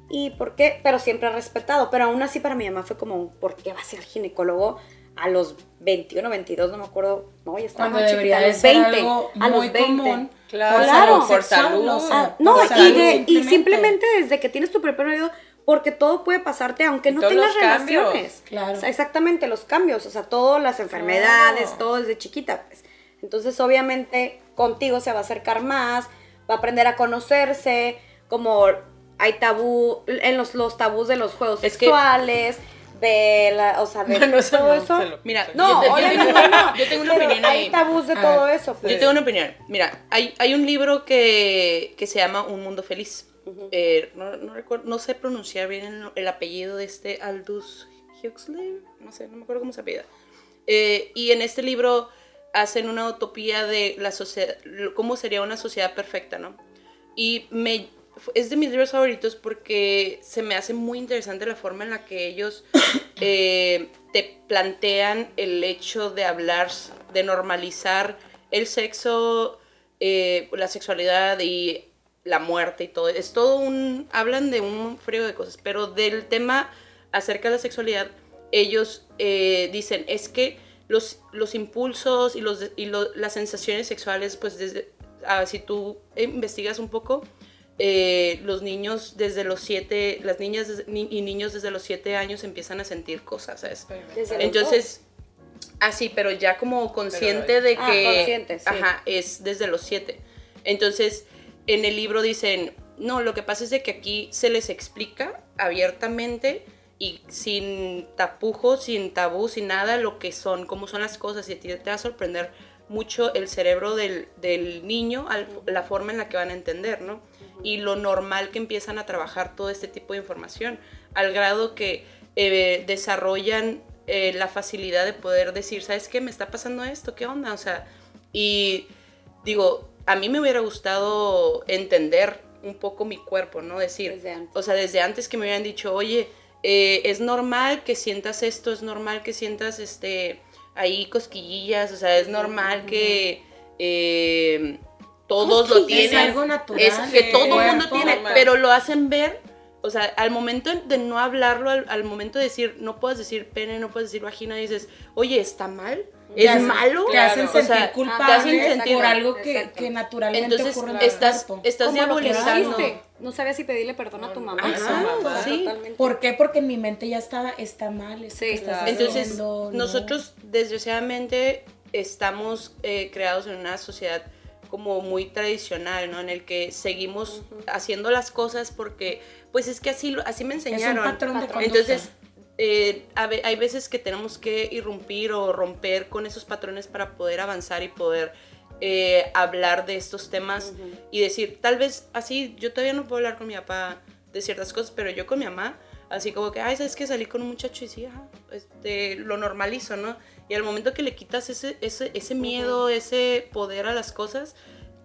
¿Y por qué? Pero siempre ha respetado. Pero aún así para mi mamá fue como, ¿por qué vas al ginecólogo a los 21, 22? No me acuerdo. No, ya estaba Cuando chiquita, a los ser 20. algo a los muy 20. común. Claro, por Claro. salud por Ah, no, por y, salud, de- y simplemente desde que tienes tu primer periodo, porque todo puede pasarte aunque Y no tengas cambios. relaciones. Claro. O sea, exactamente, los cambios, o sea, todas las enfermedades, Claro. todo desde chiquita. Pues. Entonces, obviamente, contigo se va a acercar más, va a aprender a conocerse, como hay tabú, en los, los tabús de los juegos Es que- sexuales, de la, o sea, de [laughs] No, eso todo no, eso. se lo- Mira, No, yo, te- yo tengo, no. yo tengo una opinión hay ahí. tabús de A todo eso. Pues. Yo tengo una opinión. Mira, hay, hay un libro que, que se llama Un Mundo Feliz. Eh, no, no recuerdo, no sé pronunciar bien el, el apellido de este Aldous Huxley. No sé, no me acuerdo cómo se apellida. Eh, y en este libro hacen una utopía de la sociedad, cómo sería una sociedad perfecta, ¿no? Y me, es de mis libros favoritos porque se me hace muy interesante la forma en la que ellos [coughs] eh, te plantean el hecho de hablar, de normalizar el sexo, eh, la sexualidad y la muerte y todo. Es todo un... Hablan de un frío de cosas, pero del tema acerca de la sexualidad, ellos eh, dicen, es que los, los impulsos y, los, y lo- las sensaciones sexuales, pues desde, ah, si tú investigas un poco, eh, los niños desde los siete, las niñas y niños desde los siete años empiezan a sentir cosas, ¿sabes? Entonces, así, pero ya como consciente de Ah, que, consciente, sí. ajá, es desde los siete. Entonces, en el libro dicen, no, lo que pasa es de que aquí se les explica abiertamente y sin tapujos, sin tabú, sin nada, lo que son, cómo son las cosas, y a ti te va a sorprender mucho el cerebro del, del niño, al- la forma en la que van a entender, ¿no? Y lo normal que empiezan a trabajar todo este tipo de información, al grado que eh, desarrollan eh, la facilidad de poder decir, ¿sabes qué? Me está pasando esto, ¿qué onda? O sea, y digo, a mí me hubiera gustado entender un poco mi cuerpo, ¿no? Decir, o sea, desde antes que me hubieran dicho, oye, eh, es normal que sientas esto, es normal que sientas este ahí cosquillillas, o sea, es normal que eh, todos lo tienen. es algo natural. Es que Sí, todo el mundo tiene, normal. pero lo hacen ver, o sea, al momento de no hablarlo, al, al momento de decir, no puedes decir pene, no puedes decir vagina, dices, oye, ¿está mal? ¿Es hacen- malo? Te hacen O sentir sea, culpable te hacen sentir- por algo que, que naturalmente Entonces, ocurre en tu estás, estás diabolizando. No sabías si pedirle perdón a tu mamá. Ajá, Ajá, sí. totalmente. ¿Por qué? Porque en mi mente ya estaba, está mal, Sí, estás claro. Entonces, haciendo, no. nosotros desgraciadamente estamos eh, creados en una sociedad como muy tradicional, ¿no? En el que seguimos haciendo las cosas porque, pues es que así, así me es un enseñaron. patrón de conducta. Entonces, eh, hay veces que tenemos que irrumpir o romper con esos patrones para poder avanzar y poder eh, hablar de estos temas y decir, tal vez así, yo todavía no puedo hablar con mi papá de ciertas cosas, pero yo con mi mamá, así como que, ay, ¿sabes que Salí con un muchacho y sí, ajá, este, lo normalizo, ¿no? Y al momento que le quitas ese, ese, ese miedo, ese poder a las cosas,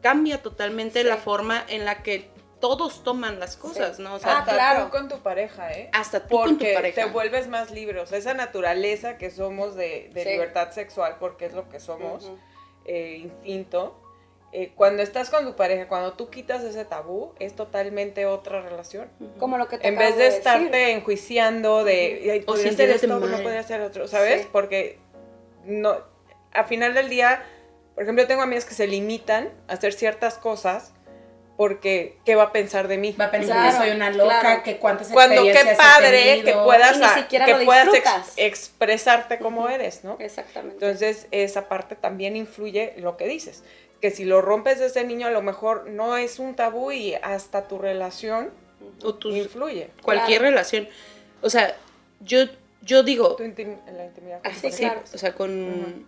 cambia totalmente Sí. la forma en la que todos toman las cosas, ¿no? O sea, Ah, Hasta claro. tú con tu pareja, ¿eh? hasta tú con tu Porque pareja. te vuelves más libre. O sea, esa naturaleza que somos de, de Sí. libertad sexual, porque es lo que somos, eh, instinto. eh, cuando estás con tu pareja, cuando tú quitas ese tabú, es totalmente otra relación. Como lo que te En vez de decir. estarte enjuiciando de, "Ay, O podría hacer sintiéndote esto, mal. no podría hacer otro, ¿sabes? Sí. Porque no, a final del día, por ejemplo, yo tengo amigas que se limitan a hacer ciertas cosas porque, ¿qué va a pensar de mí? Va a pensar Claro, que soy una loca, claro. que cuántas Cuando qué he padre que puedas, a- que lo puedas ex- expresarte como eres, ¿no? Exactamente. Entonces, esa parte también influye lo que dices. Que si lo rompes desde niño, a lo mejor no es un tabú y hasta tu relación o tus- influye. cualquier Claro. relación. O sea, yo, yo digo, Tu intim- la intimidad. Así, pareja. Sí, claro. o sea, con...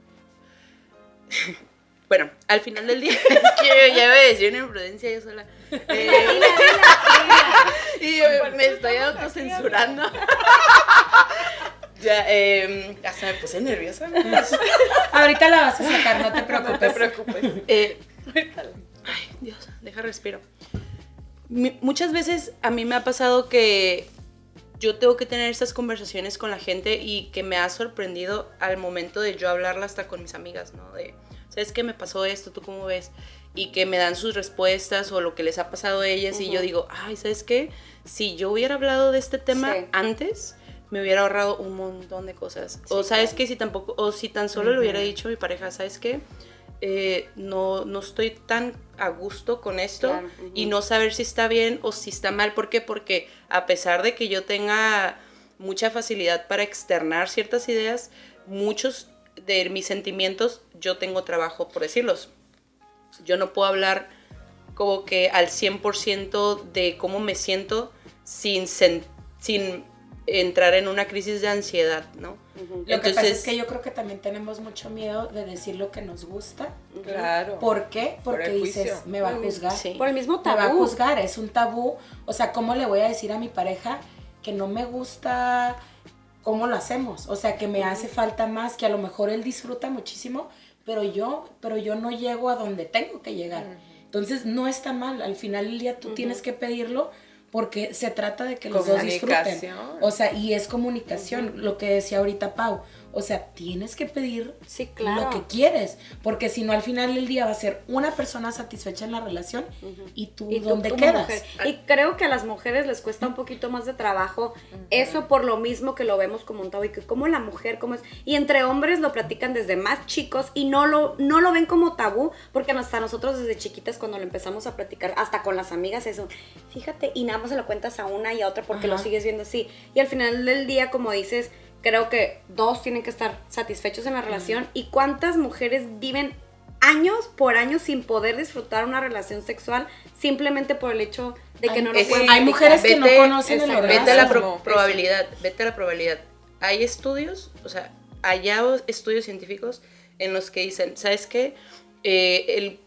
[laughs] bueno, al final del día, [laughs] es que yo ya iba a decir una imprudencia yo sola. [laughs] Eh, y yo me estoy autocensurando. ya, eh, hasta me puse nerviosa. Ahorita la vas a sacar, no te No te preocupes. preocupes. Eh, ay, Dios, deja respiro. Mi- muchas veces a mí me ha pasado que yo tengo que tener estas conversaciones con la gente y que me ha sorprendido al momento de yo hablarla hasta con mis amigas, ¿no? De, ¿sabes qué me pasó esto? ¿Tú cómo ves? Y que me dan sus respuestas o lo que les ha pasado a ellas y yo digo, ay, ¿sabes qué? Si yo hubiera hablado de este tema Sí. antes, me hubiera ahorrado un montón de cosas. o sabes claro. que si tampoco, o si tan solo le hubiera dicho a mi pareja, ¿sabes qué? Eh, no, no estoy tan a gusto con esto Claro, y no saber si está bien o si está mal. ¿Por qué? Porque a pesar de que yo tenga mucha facilidad para externar ciertas ideas, muchos de mis sentimientos yo tengo trabajo por decirlos. Yo no puedo hablar como que al 100% de cómo me siento sin, sin entrar en una crisis de ansiedad, ¿no? Lo que pasa es que yo creo que también tenemos mucho miedo de decir lo que nos gusta. Claro. ¿Por qué? Por Porque dices, juicio. me va a juzgar. Sí. Por el mismo Me va a tabú. juzgar, es un tabú. O sea, ¿cómo le voy a decir a mi pareja que no me gusta cómo lo hacemos? O sea, que me hace falta más, que a lo mejor él disfruta muchísimo, pero yo, pero yo no llego a donde tengo que llegar. Entonces, no está mal. Al final del día tú tienes que pedirlo porque se trata de que los dos disfruten. O sea, y es comunicación, lo que decía ahorita Pau. O sea, tienes que pedir Sí, claro. lo que quieres, porque si no al final del día va a ser una persona satisfecha en la relación y tú Y tú dónde quedas. mujer. Y creo que a las mujeres les cuesta un poquito más de trabajo eso por lo mismo que lo vemos como un tabú y que como la mujer como es. Y entre hombres lo platican desde más chicos y no lo no lo ven como tabú porque hasta nosotros desde chiquitas cuando lo empezamos a platicar hasta con las amigas eso fíjate y nada más se lo cuentas a una y a otra porque lo sigues viendo así. Y al final del día como dices creo que dos tienen que estar satisfechos en la relación y cuántas mujeres viven años por años sin poder disfrutar una relación sexual simplemente por el hecho de que Hay- no lo pueden hay mujeres que no conocen el orgasmo. Vete a la pro- probabilidad, vete a la probabilidad. Hay estudios, o sea, allá estudios científicos en los que dicen, ¿sabes qué? Eh, el,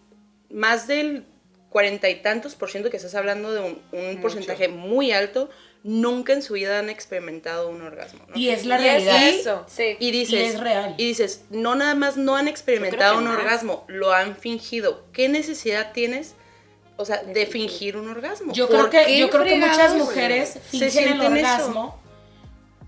más del cuarenta y tantos por ciento que estás hablando de un, un porcentaje muy alto, nunca en su vida han experimentado un orgasmo. ¿no? Y es la Y es realidad. eso. Sí. Y dices, Y es real. y dices, no nada más no han experimentado un más. orgasmo, lo han fingido. ¿Qué necesidad tienes o sea, de, fingir. un orgasmo. Yo creo que, yo creo que muchas mujeres Se fingen el sienten eso. orgasmo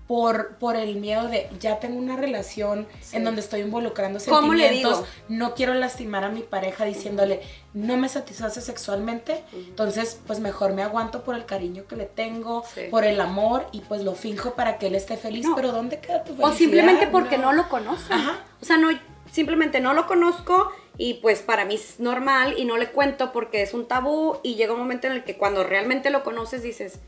por, por el miedo de ya tengo una relación en donde estoy involucrando ¿Cómo le sentimientos, no quiero lastimar a mi pareja diciéndole no me satisface sexualmente, entonces pues mejor me aguanto por el cariño que le tengo, Sí. por el amor y pues lo finjo para que él esté feliz, No. pero ¿dónde queda tu felicidad? O simplemente porque no, lo conocen. Ajá. O sea, no, simplemente no lo conozco y pues para mí es normal y no le cuento porque es un tabú y llega un momento en el que cuando realmente lo conoces dices,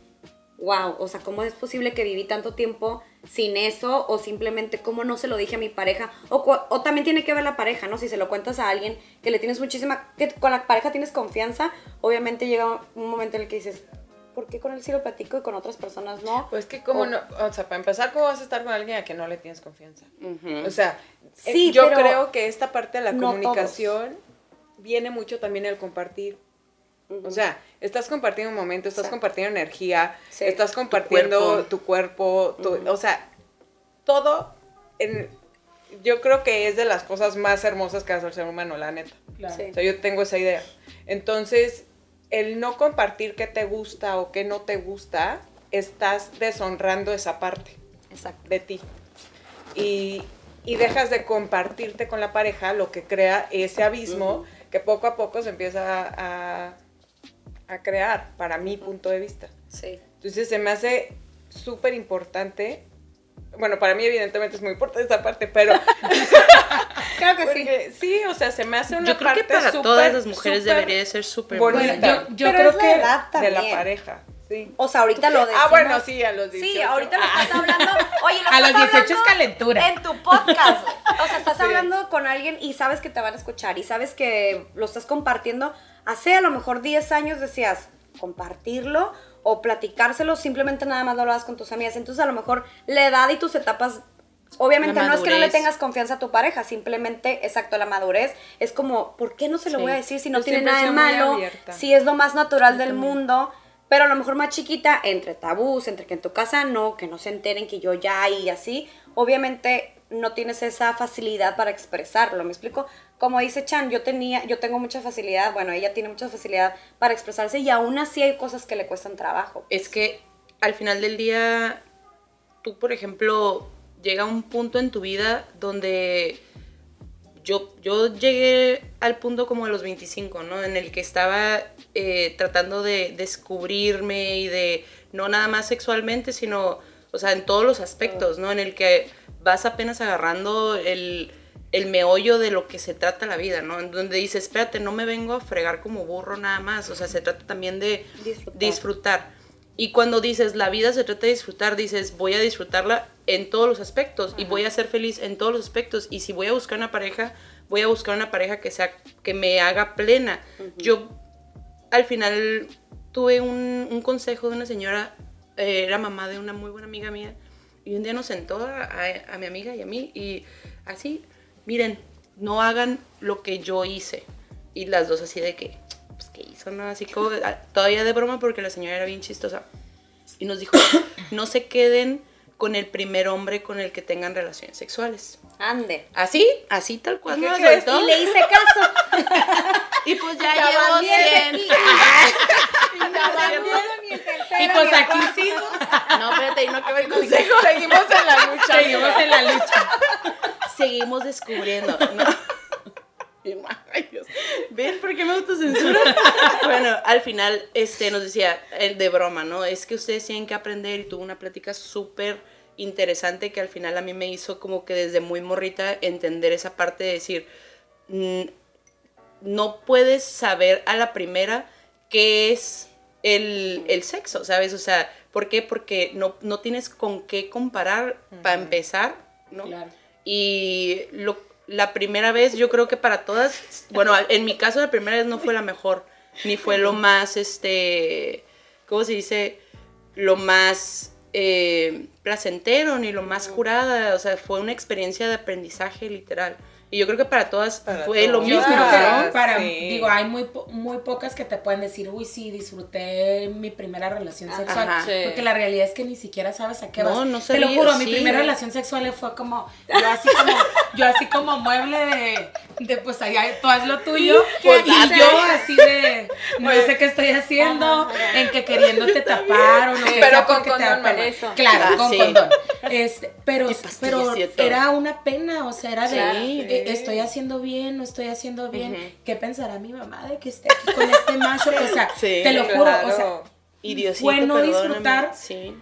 wow, o sea, ¿cómo es posible que viví tanto tiempo sin eso? O simplemente, ¿cómo no se lo dije a mi pareja? O, o también tiene que ver la pareja, ¿no? Si se lo cuentas a alguien que le tienes muchísima, que con la pareja tienes confianza, obviamente llega un momento en el que dices, ¿por qué con él sí lo platico y con otras personas no? Pues que como O- no, o sea, para empezar, ¿cómo vas a estar con alguien a que no le tienes confianza? O sea, eh, Sí, yo creo que esta parte de la no comunicación viene mucho también el compartir. O sea, estás compartiendo un momento, estás Exacto. compartiendo energía, Sí. estás compartiendo cuerpo. tu cuerpo, tu- o sea, todo en- yo creo que es de las cosas más hermosas que hace el ser humano, la neta. Claro. Sí. O sea, yo tengo esa idea. Entonces, el no compartir qué te gusta o qué no te gusta, estás deshonrando esa parte Exacto. de ti. Y, y dejas de compartirte con la pareja, lo que crea ese abismo que poco a poco se empieza a, a crear, para mi punto de vista. Sí. Entonces se me hace súper importante. Bueno, para mí evidentemente es muy importante esta parte, pero [laughs] Creo que sí. porque sí, o sea, se me hace una Yo creo parte que para súper, todas las mujeres debería de ser súper bonita. Bueno, yo, yo Pero creo es la que edad de la también. pareja. Sí. O sea, ahorita lo decimos. Ah, bueno, sí, a los 18. Sí, ahorita lo Ah. estás hablando. [laughs] Oye, lo a los estás 18 es calentura. En tu podcast. O sea, estás [laughs] Sí. hablando con alguien y sabes que te van a escuchar y sabes que lo estás compartiendo. Hace a lo mejor 10 años decías compartirlo o platicárselo, simplemente nada más lo hablabas con tus amigas. Entonces, a lo mejor la edad y tus etapas. Obviamente no es que no le tengas confianza a tu pareja, simplemente, exacto, la madurez es como, ¿por qué no se lo Sí. voy a decir si no Yo tiene nada de malo? abierta. Si es lo más natural del mundo, pero a lo mejor más chiquita, entre tabús, entre que en tu casa no, que no se enteren que yo ya y así, obviamente no tienes esa facilidad para expresarlo, ¿me explico? Como dice Chan, yo tenía, yo tengo mucha facilidad, bueno, ella tiene mucha facilidad para expresarse y aún así hay cosas que le cuestan trabajo. es que al final del día, tú, por ejemplo, llega un punto en tu vida donde yo, yo llegué al punto como de los 25, ¿no? En el que estaba eh, tratando de descubrirme y de, no nada más sexualmente, sino, o sea, en todos los aspectos, ¿no? En el que vas apenas agarrando el, el meollo de lo que se trata la vida, ¿no? En donde dices, espérate, no me vengo a fregar como burro nada más, o sea, se trata también de Disfrutar. disfrutar. Y cuando dices, la vida se trata de disfrutar, dices, voy a disfrutarla en todos los aspectos y voy a ser feliz en todos los aspectos. Y si voy a buscar una pareja, voy a buscar una pareja que, sea, que me haga plena. Yo al final tuve un, un consejo de una señora, eh, era mamá de una muy buena amiga mía, y un día nos sentó a, mi amiga y a mí, y así, miren, no hagan lo que yo hice. Y las dos así de que, pues, ¿qué hizo? No? Así como, ah, todavía de broma porque la señora era bien chistosa. Y nos dijo, no se queden con el primer hombre con el que tengan relaciones sexuales. Ande. Así, así tal cual. ¿Y me soltó. Y le hice caso. [laughs] Y pues ya, Ya llevo van diez 100. aquí. [laughs] Y pues aquí sigo. No, espérate, y no acaba [laughs] el consejo. Seguimos en la lucha. Seguimos en la lucha. Seguimos descubriendo. ¿no? Ay, Dios. ¿Ven por qué me autocensuro? bueno, al final este, nos decía, el de broma, ¿no? Es que ustedes tienen que aprender y tuvo una plática súper interesante que al final a mí me hizo como que desde muy morrita entender esa parte de decir, mm, no puedes saber a la primera qué es el, el sexo, ¿sabes? O sea, ¿por qué? Porque no, no tienes con qué comparar para empezar, ¿no? Claro. Y lo, la primera vez, yo creo que para todas, bueno, en mi caso la primera vez no fue la mejor, ni fue lo más, este, ¿cómo se dice? Lo más eh, placentero, ni lo más curada, o sea, fue una experiencia de aprendizaje literal. Y yo creo que para todas Para fue lo. Yo mismo. creo que ¿no? para, sí. digo, hay muy, po- muy pocas que te pueden decir, uy, sí, disfruté mi primera relación Ajá. sexual. Sí. Porque la realidad es que ni siquiera sabes a qué No, vas. no Te lo sabía, juro, mi primera relación sexual fue como, yo así como, yo así como mueble de, de pues allá tú haz lo tuyo. [laughs] Pues, y date. yo así de, no Oye. sé qué estoy haciendo, Ajá, ajá. en que queriéndote tapar o lo que Pero sea con te condón, pena. eso. Claro, Ah, con sí. condón. [laughs] Este, pero, pero era una pena, o sea, era de, eh, estoy haciendo bien, no estoy haciendo bien. ¿Qué pensará mi mamá de que esté aquí con este macho? O sea, [laughs] Sí, te lo juro, o sea, Claro. Y Diosito, Fue no perdóname. disfrutar. Sí.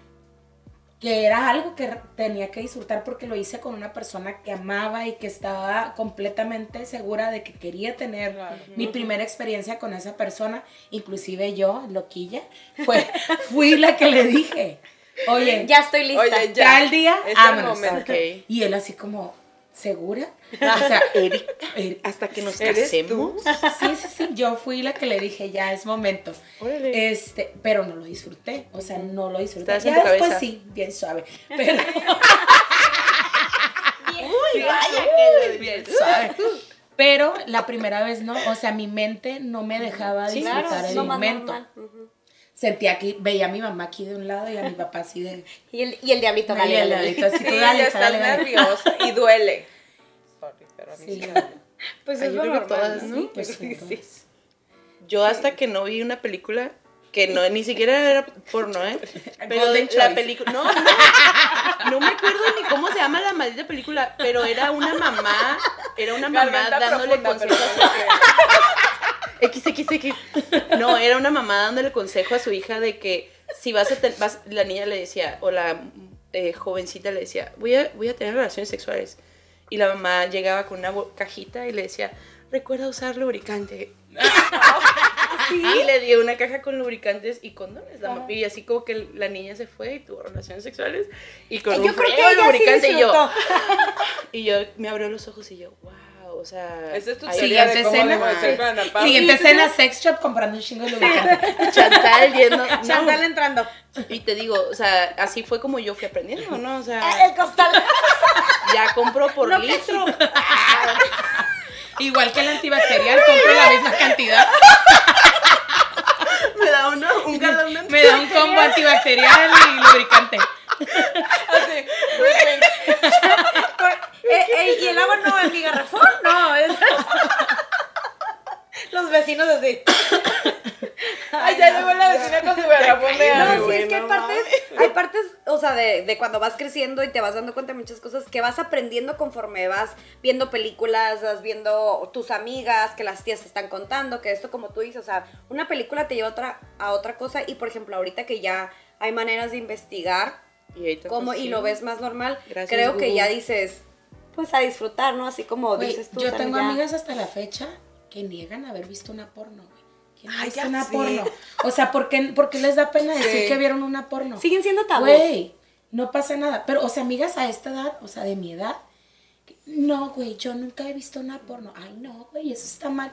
que era algo que tenía que disfrutar porque lo hice con una persona que amaba y que estaba completamente segura de que quería tener Claro. mi primera experiencia con esa persona, inclusive yo, loquilla, fue, [laughs] fui la que le dije, oye, Ya estoy lista. Oye, ya. tal día, Es el momento. Y él así como, ¿segura? [laughs] O sea, er- Hasta que nos ¿Eres casemos. Sí, sí, sí, yo fui la que le dije, ya es momento. Órale. Este, pero no lo disfruté, o sea, no lo disfruté. En Ya tu después cabeza. sí, bien suave, pero [laughs] Uy, vaya que bien suave. Pero la primera vez no, o sea, mi mente no me dejaba Sí, disfrutar Claro, es el momento. normal. Ujú. Sentía que veía a mi mamá aquí de un lado y a mi papá así de... [laughs] Y el, y el diablito, dale, al dale. así, [laughs] tú dale, estás dale, dale. nerviosa y duele. Sorry, pero a mí Sí. duele. [laughs] Pues es yo lo normal. todas, ¿no? Sí, pues sí. Yo hasta que no vi una película que no ni siquiera era porno, ¿eh? Pero Golden de- la película no, no, no me acuerdo ni cómo se llama la maldita película, pero era una mamá, era una mamá Garganta dándole consejos XXX. No, era una mamá dándole consejo a su hija de que si vas a tener, la niña le decía, o la eh, jovencita le decía, voy a, voy a tener relaciones sexuales. Y la mamá llegaba con una cajita y le decía, recuerda usar lubricante. [laughs] Y le dio una caja con lubricantes y condones. la Y así como que la niña se fue y tuvo relaciones sexuales. Y con Yo un creo que sí lubricante y yo, [laughs] y yo me abrió los ojos y yo, wow, o sea... Esa es tu Siguiente cómo escena. Siguiente sex shop comprando un chingo de lubricante. [laughs] Chantal yendo... [laughs] no. Chantal entrando. Y te digo, o sea, así fue como yo fui aprendiendo, ¿no? O sea, El costal. [laughs] ya compro por No, que- litro. Igual que el antibacterial, compro la misma cantidad. Me da una, un galón de Me da un combo antibacterial y lubricante. [laughs] Así. [laughs] Eh, eh, ¿Y el agua no en mi garrafón? No. es- [laughs] Los vecinos así. [coughs] Ay, ya llegó la vecina con su garrafón de No, agua. sí, güey, es que hay no partes, hay partes, o sea, de, de cuando vas creciendo y te vas dando cuenta de muchas cosas que vas aprendiendo conforme vas viendo películas, vas viendo tus amigas, que las tías te están contando, que esto como tú dices, o sea, una película te lleva a otra, a otra cosa y por ejemplo ahorita que ya hay maneras de investigar Y pues, y sí. lo ves más normal, Gracias, creo que ya dices, pues a disfrutar, ¿no? Así como dices tú. yo tengo ya- amigas hasta la fecha que niegan haber visto una porno, güey. ¿Quién ha Ay, visto una porno? O sea, ¿por qué, por qué les da pena decir Sí. que vieron una porno? Siguen siendo tabú. Güey, no pasa nada. Pero, o sea, amigas a esta edad, o sea, de mi edad, no, güey, yo nunca he visto una porno. Ay, no, güey, eso está mal.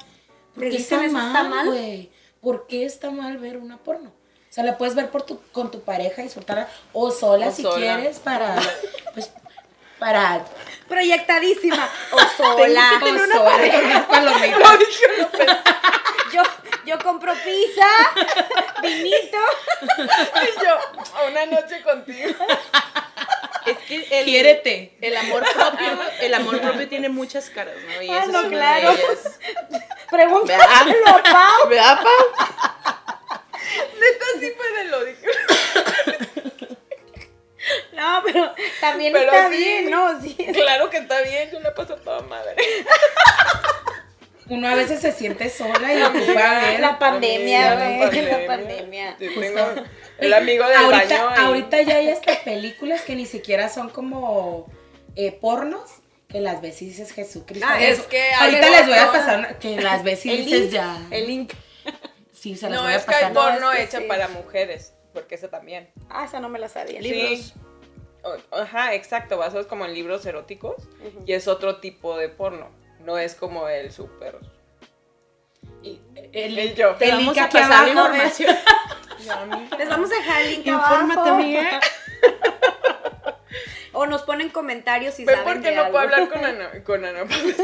¿Por ¿Les qué está mal, mal? güey? ¿Por qué está mal ver una porno? O sea, la puedes ver por tu, con tu pareja, disfrutarla, o sola O si sola. quieres, para, [laughs] pues, para... Proyectadísima. O [laughs] sola. o sola, palomitas. [laughs] Yo, yo compro pizza, [laughs] vinito. Y yo, a una noche contigo. Es que el, Quiérete. el amor propio, el amor propio tiene muchas caras, ¿no? Y Ah, esa no, es claro. a Pau. ¿Verdad, Pau? Neta, sí fue de lo dije. [laughs] No, pero también Pero está sí. bien, ¿no? Sí. Claro que está bien, yo la paso toda madre. [laughs] Uno a veces se siente sola y ocupa ver. La pandemia, güey. La [laughs] pandemia. Yo tengo el amigo del ahorita, baño. ahí. ahorita ya hay hasta películas que ni siquiera son como eh, pornos, que las ves y dices Jesucristo. Ah, es que hay ahorita les voy a porno. pasar una- que las ves y dices link. ya. El link. Sí, se las No, voy a es que hay pasar. porno No, es que hecha sí. para mujeres, porque eso también. Ah, esa no me la sabía. Sí. O- Ajá, exacto, basados como en libros eróticos y es otro tipo de porno. No es como el súper. Y el, El yo. Te link vamos a aquí pasar información. [laughs] Les vamos a dejar el link Infórmate, abajo. amiga. [laughs] O nos ponen comentarios y Ve saben por qué no algo. puedo hablar con [laughs] Ana, con Ana Paula?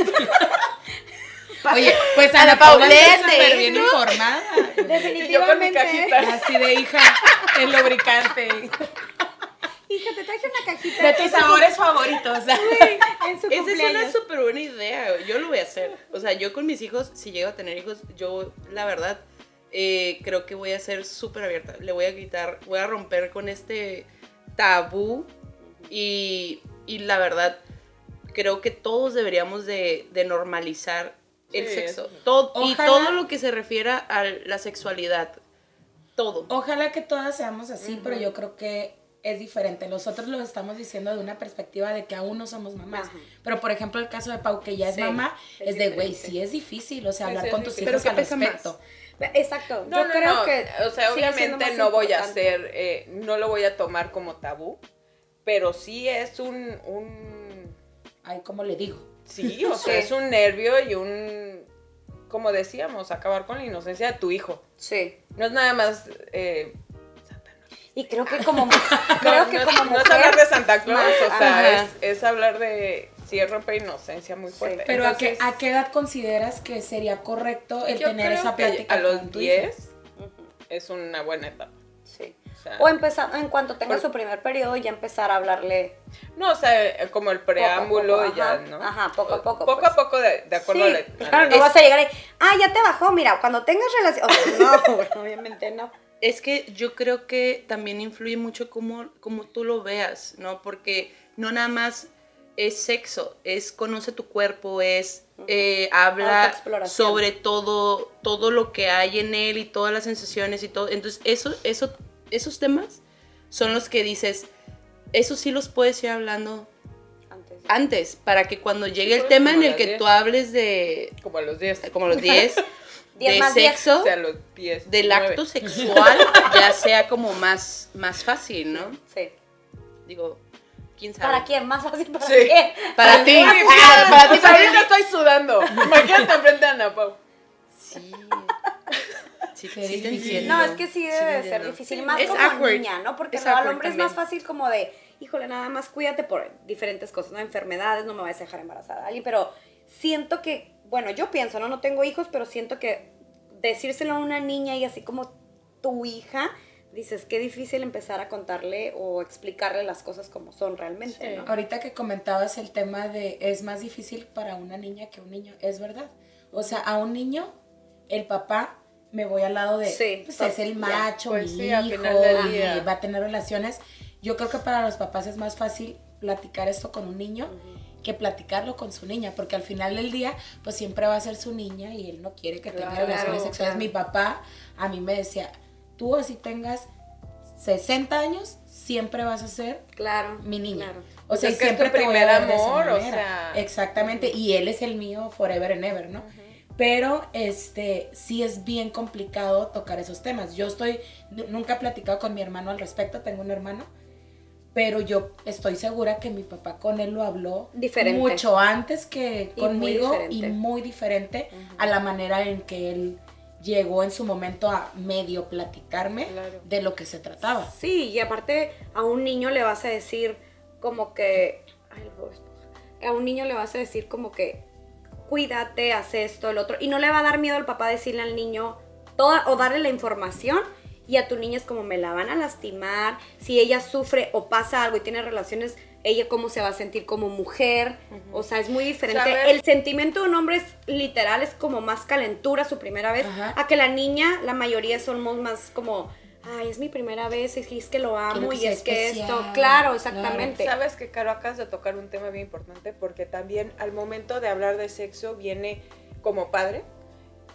Oye, pues Ana Ana Paula Paula está es súper bien ¿no? informada. Y yo con mi Definitivamente. cajita. Así de hija, el lubricante. Hija, te traje una cajita. De tus sabores favoritos. En su Esa es una súper buena idea. Yo lo voy a hacer. O sea, yo con mis hijos, si llego a tener hijos, yo, la verdad, eh, creo que voy a ser súper abierta. Le voy a quitar, voy a romper con este tabú. Y, y la verdad, creo que todos deberíamos de, de normalizar el Sí, sexo. Todo, y todo lo que se refiera a la sexualidad. Todo. Ojalá que todas seamos así, pero yo creo que es diferente. Nosotros lo estamos diciendo de una perspectiva de que aún no somos mamás. Ajá. Pero por ejemplo, el caso de Pau, que ya es Sí, mamá, es es, de güey, sí es difícil, o sea, hablar sí, con tus hijos al ¿qué pesa más? respecto. Exacto. No, Yo no, creo no. que. O sea, obviamente no voy a hacer, eh, no lo voy a tomar como tabú, pero sí es un, un Ay, ¿cómo le digo? Sí, [laughs] o sea, Sí. es un nervio y un, como decíamos, acabar con la inocencia de tu hijo. Sí. No es nada más, eh, Y creo que como. [laughs] creo no, que no, como no es hablar de Santa Claus, más, o sea, es, es hablar de, es romper inocencia muy Sí. fuerte. Pero ¿a, qué, ¿a qué edad consideras que sería correcto el yo tener creo esa que plática a los con tu hija? 10 es una buena etapa. Sí. O sea, O empezar, en cuanto tenga Por- su primer periodo, ya empezar a hablarle no, o sea, como el preámbulo poco, y ya, ajá, ¿no? ajá, poco a poco, Poco pues. a poco, de, de acuerdo Sí, a la- [laughs] claro, la- no vas a llegar ahí, ah, ya te bajó, mira, cuando tengas relación, o sea, no, [laughs] obviamente no. Es que yo creo que también influye mucho cómo, cómo tú lo veas, ¿no? Porque no nada más es sexo, es conoce tu cuerpo, es eh, habla sobre todo, todo lo que hay en él y todas las sensaciones y todo. Entonces, eso, eso, esos temas son los que dices, eso sí los puedes ir hablando Antes de- antes, para que cuando llegue el tema en el que 10. tú hables de, como a los 10. [laughs] como los 10, [laughs] Diez de sexo, O sea, a los 10. del nueve. acto [laughs] sexual ya sea como más, más fácil, ¿no? Sí. Digo, quién sabe. ¿Para quién? ¿Más fácil para Sí. quién? Para ti. Sí, Ah, para ti, ahorita estoy sudando. Imagínate enfrente a Ana Pau. Sí. Sí, Qué sí te difícil. No, es que sí debe ser difícil, Sí, más es como awkward. niña, ¿no? Porque Es no, al hombre es más fácil como de, híjole, nada más cuídate por diferentes cosas, ¿no? Enfermedades, no me vayas a dejar embarazada a alguien, pero siento que, bueno, yo pienso, ¿no? No tengo hijos, pero siento que decírselo a una niña y así como tu hija, dices, qué difícil empezar a contarle o explicarle las cosas como son realmente, Sí. ¿no? Ahorita que comentabas el tema de es más difícil para una niña que un niño, es verdad. O sea, a un niño, el papá, me voy al lado de, Sí, pues so- es el macho, Pues mi sí, hijo, y va a tener relaciones. Yo creo que para los papás es más fácil platicar esto con un niño que platicarlo con su niña, porque al final del día, pues siempre va a ser su niña y él no quiere que tenga relaciones sexuales. claro. Mi papá a mí me decía, tú así tengas 60 años, siempre vas a ser Claro. mi niña. claro. O sea, Pues es y que es siempre tu te voy a primer amor, o sea. Exactamente, y él es el mío forever and ever, ¿no? Pero este sí es bien complicado tocar esos temas. Yo estoy nunca he platicado con mi hermano al respecto, tengo un hermano, pero yo estoy segura que mi papá con él lo habló Diferente. mucho antes que Y muy conmigo y diferente. muy diferente a la manera en que él llegó en su momento a medio platicarme Claro. de lo que se trataba. Sí, y aparte a un niño le vas a decir como que... Ay, a un niño le vas a decir como que cuídate, haz esto, el otro. Y no le va a dar miedo al papá decirle al niño toda, o darle la información. Y a tu niña es como me la van a lastimar. Si ella sufre o pasa algo y tiene relaciones, ella cómo se va a sentir como mujer. O sea, es muy diferente. Saber- El sentimiento de un hombre es literal, es como más calentura su primera vez. A que la niña, la mayoría somos más como, ay, es mi primera vez, y es que lo amo, que y es que esto. especial. Claro, exactamente. Sabes que, Caro, acabas de tocar un tema bien importante porque también al momento de hablar de sexo viene como padre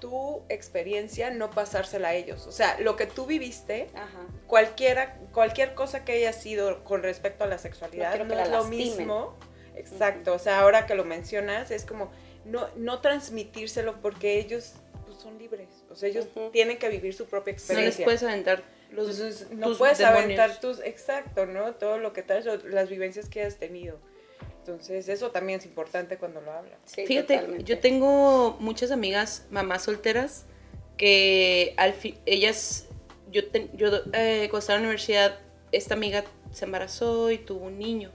tu experiencia no pasársela a ellos. O sea, lo que tú viviste, Ajá. cualquiera, cualquier cosa que haya sido con respecto a la sexualidad, No es la lo lastimen. mismo. Exacto. O sea, ahora que lo mencionas, es como no, no transmitírselo porque ellos pues, son libres. O sea, ellos tienen que vivir su propia No les experiencia. puedes aventar los Entonces, no tus puedes demonios. aventar tus, exacto, ¿no? Todo lo que traes, las vivencias que has tenido. Entonces, eso también es importante cuando lo hablas. Sí, Fíjate, totalmente. yo tengo muchas amigas, mamás solteras, que al fin, ellas, yo, ten- yo eh, cuando estaba en la universidad, esta amiga se embarazó y tuvo un niño.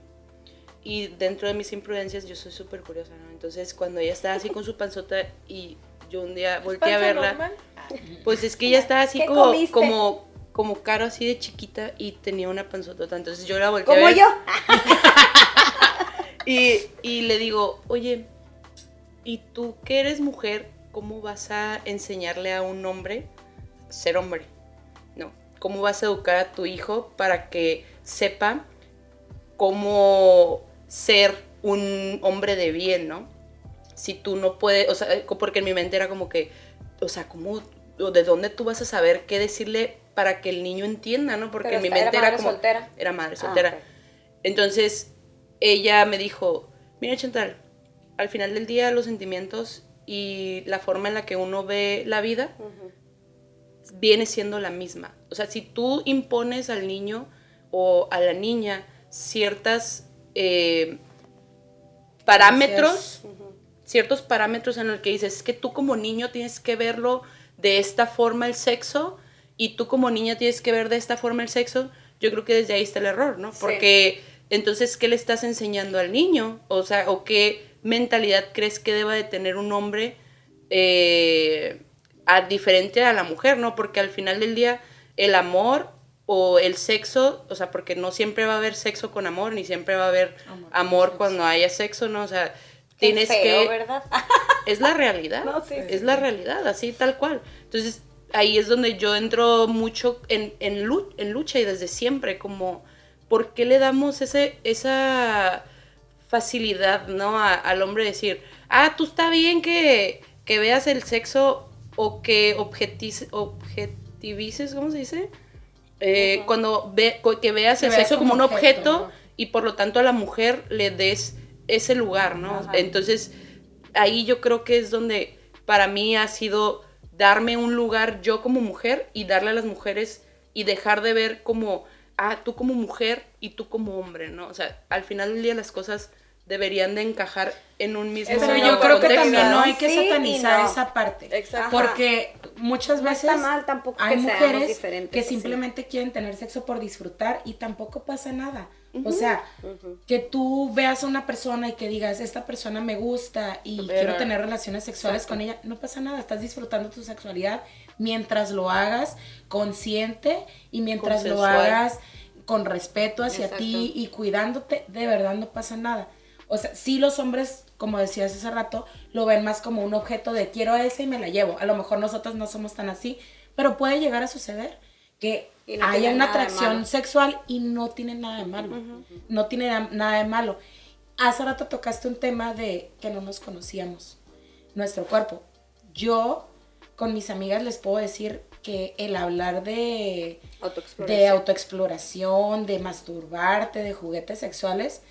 y dentro de mis imprudencias yo soy súper curiosa, ¿no? Entonces cuando ella estaba así con su panzota y yo un día volteé a ¿Panza verla, normal? pues es que ella estaba así ¿Qué como, comiste? como, como caro así de chiquita y tenía una panzota. Entonces yo la volteé a Como yo. [laughs] y, y le digo, oye, ¿y tú que eres mujer, cómo vas a enseñarle a un hombre a ser hombre? No, ¿cómo vas a educar a tu hijo para que sepa cómo ser un hombre de bien, ¿no? Si tú no puedes, o sea, porque en mi mente era como que, o sea, ¿cómo, o de dónde tú vas a saber qué decirle para que el niño entienda, ¿no? Porque en mi era mente era, madre como... soltera. Era madre Ah, soltera. Entonces, ella me dijo, mira Chantal, al final del día los sentimientos y la forma en la que uno ve la vida viene siendo la misma. O sea, si tú impones al niño o a la niña ciertas eh, parámetros, ciertos parámetros en los que dices, es que tú como niño tienes que verlo de esta forma el sexo y tú como niña tienes que ver de esta forma el sexo, yo creo que desde ahí está el error, ¿no? Sí. Porque entonces, ¿qué le estás enseñando al niño? O sea, ¿o qué mentalidad crees que deba de tener un hombre eh, a, diferente a la mujer, ¿no? Porque al final del día, el amor o el sexo, o sea, porque no siempre va a haber sexo con amor, ni siempre va a haber Amor cuando haya sexo, ¿no? O sea, tienes feo, que ¿verdad? es la realidad. [laughs] No, sí, sí, es la realidad, así tal cual. Entonces, ahí es donde yo entro mucho en, en, lu- en lucha y desde siempre, como, ¿por qué le damos ese, esa facilidad, ¿no? A- al hombre decir, ah, tú está bien que, que veas el sexo o que objetiz- objetivices, ¿cómo se dice? Eh. Cuando ve, que veas Que el veas sexo como un objeto, y por lo tanto a la mujer le des ese lugar, ¿no? Ajá. Entonces, ahí yo creo que es donde para mí ha sido darme un lugar yo como mujer y darle a las mujeres y dejar de ver como, ah, tú como mujer y tú como hombre, ¿no? O sea, al final del día las cosas deberían de encajar en un mismo Pero no, yo creo que contexto, también no hay que Sí satanizar no. esa parte. Exacto. Porque muchas No veces está mal tampoco hay que mujeres que simplemente quieren tener sexo por disfrutar y tampoco pasa nada. O sea, que tú veas a una persona y que digas, esta persona me gusta y Pero- quiero tener relaciones sexuales con ella, no pasa nada, estás disfrutando tu sexualidad mientras lo hagas consciente y mientras lo hagas con respeto hacia Exacto. ti y cuidándote, de verdad no pasa nada. O sea, sí los hombres, como decías hace rato, lo ven más como un objeto de quiero a esa y me la llevo. A lo mejor nosotros no somos tan así, pero puede llegar a suceder que no haya una atracción sexual y no tiene nada de malo. No tiene na- nada de malo. Hace rato tocaste un tema de que no nos conocíamos, nuestro cuerpo. Yo con mis amigas les puedo decir que el hablar de, Autoexploración. de autoexploración, de masturbarte, de juguetes sexuales,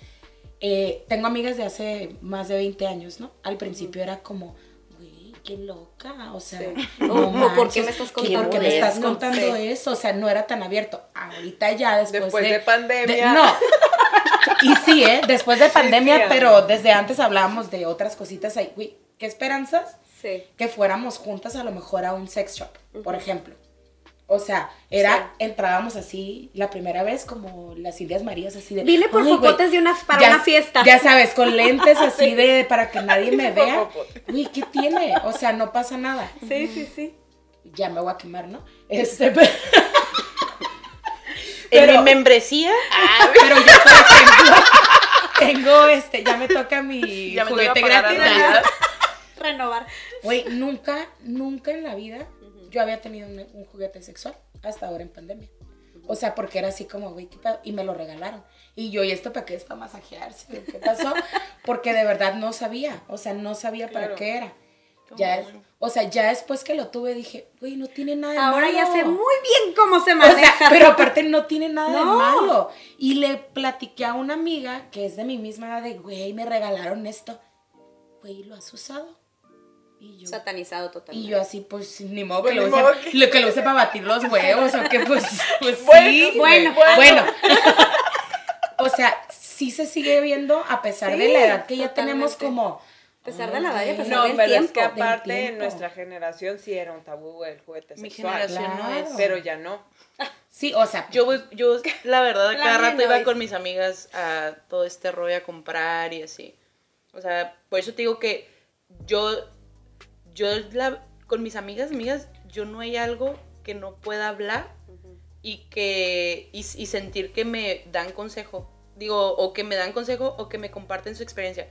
eh, tengo amigas de hace más de 20 años, ¿no? Al principio era como, güey, qué loca, o sea, Sí. no O- o, ¿por qué manches, me estás ¿qué- contando ¿por qué me estás contando eso? O sea, no era tan abierto. Ahorita ya después, Después de pandemia. no. Y sí, ¿eh? Después de pandemia, sí, pero desde antes hablábamos de otras cositas ahí. Güey, ¿qué esperanzas? Sí. que fuéramos juntas a lo mejor a un sex shop, por ejemplo. O sea, era, entrábamos así la primera vez como las Indias Marías, así de... Vine por "Ay, güey, popotes de una, para ya- una fiesta. Ya sabes, con lentes [laughs] así de para que nadie me vea. Uy, ¿qué tiene? O sea, no pasa nada. Sí, sí, sí. Ya me voy a quemar, ¿no? Este, [laughs] pero, En mi membresía, pero yo, por ejemplo, tengo este, ya me toca mi Ya me juguete gratis. Renovar. Güey, nunca, nunca en la vida yo había tenido un, un juguete sexual hasta ahora en pandemia. O sea, porque era así como, güey, ¿qué pedo? Y me lo regalaron. Y yo, ¿y esto para qué es? Para masajearse. ¿Qué pasó? Porque de verdad no sabía. O sea, no sabía para qué era. Ya, es- o sea, ya después que lo tuve dije, güey, no tiene nada de Ahora ya malo". sé muy bien cómo se O maneja. sea, pero aparte no tiene nada de malo. Y le platiqué a una amiga que es de mi misma edad de, güey, me regalaron esto. Güey, ¿lo has usado? Y yo, Satanizado totalmente. y yo así, pues, ni modo que lo use, que- lo que lo use para batir los huevos, o que pues, pues [laughs] Bueno, sí. bueno, bueno. [laughs] o sea, sí se sigue viendo a pesar de la edad que ya totalmente. tenemos como... A pesar de la edad a pesar No, del pero tiempo. es que aparte en nuestra generación sí era un tabú el juguete Mi sexual. generación no es. Pero ya no. Sí, o sea, Yo, voy- yo la verdad, La cada rato no iba es. con mis amigas a todo este rollo a comprar y así. O sea, por eso te digo que yo, yo la, con mis amigas, amigas, yo no hay algo que no pueda hablar y que y, y sentir que me dan consejo. Digo, o que me dan consejo o que me comparten su experiencia.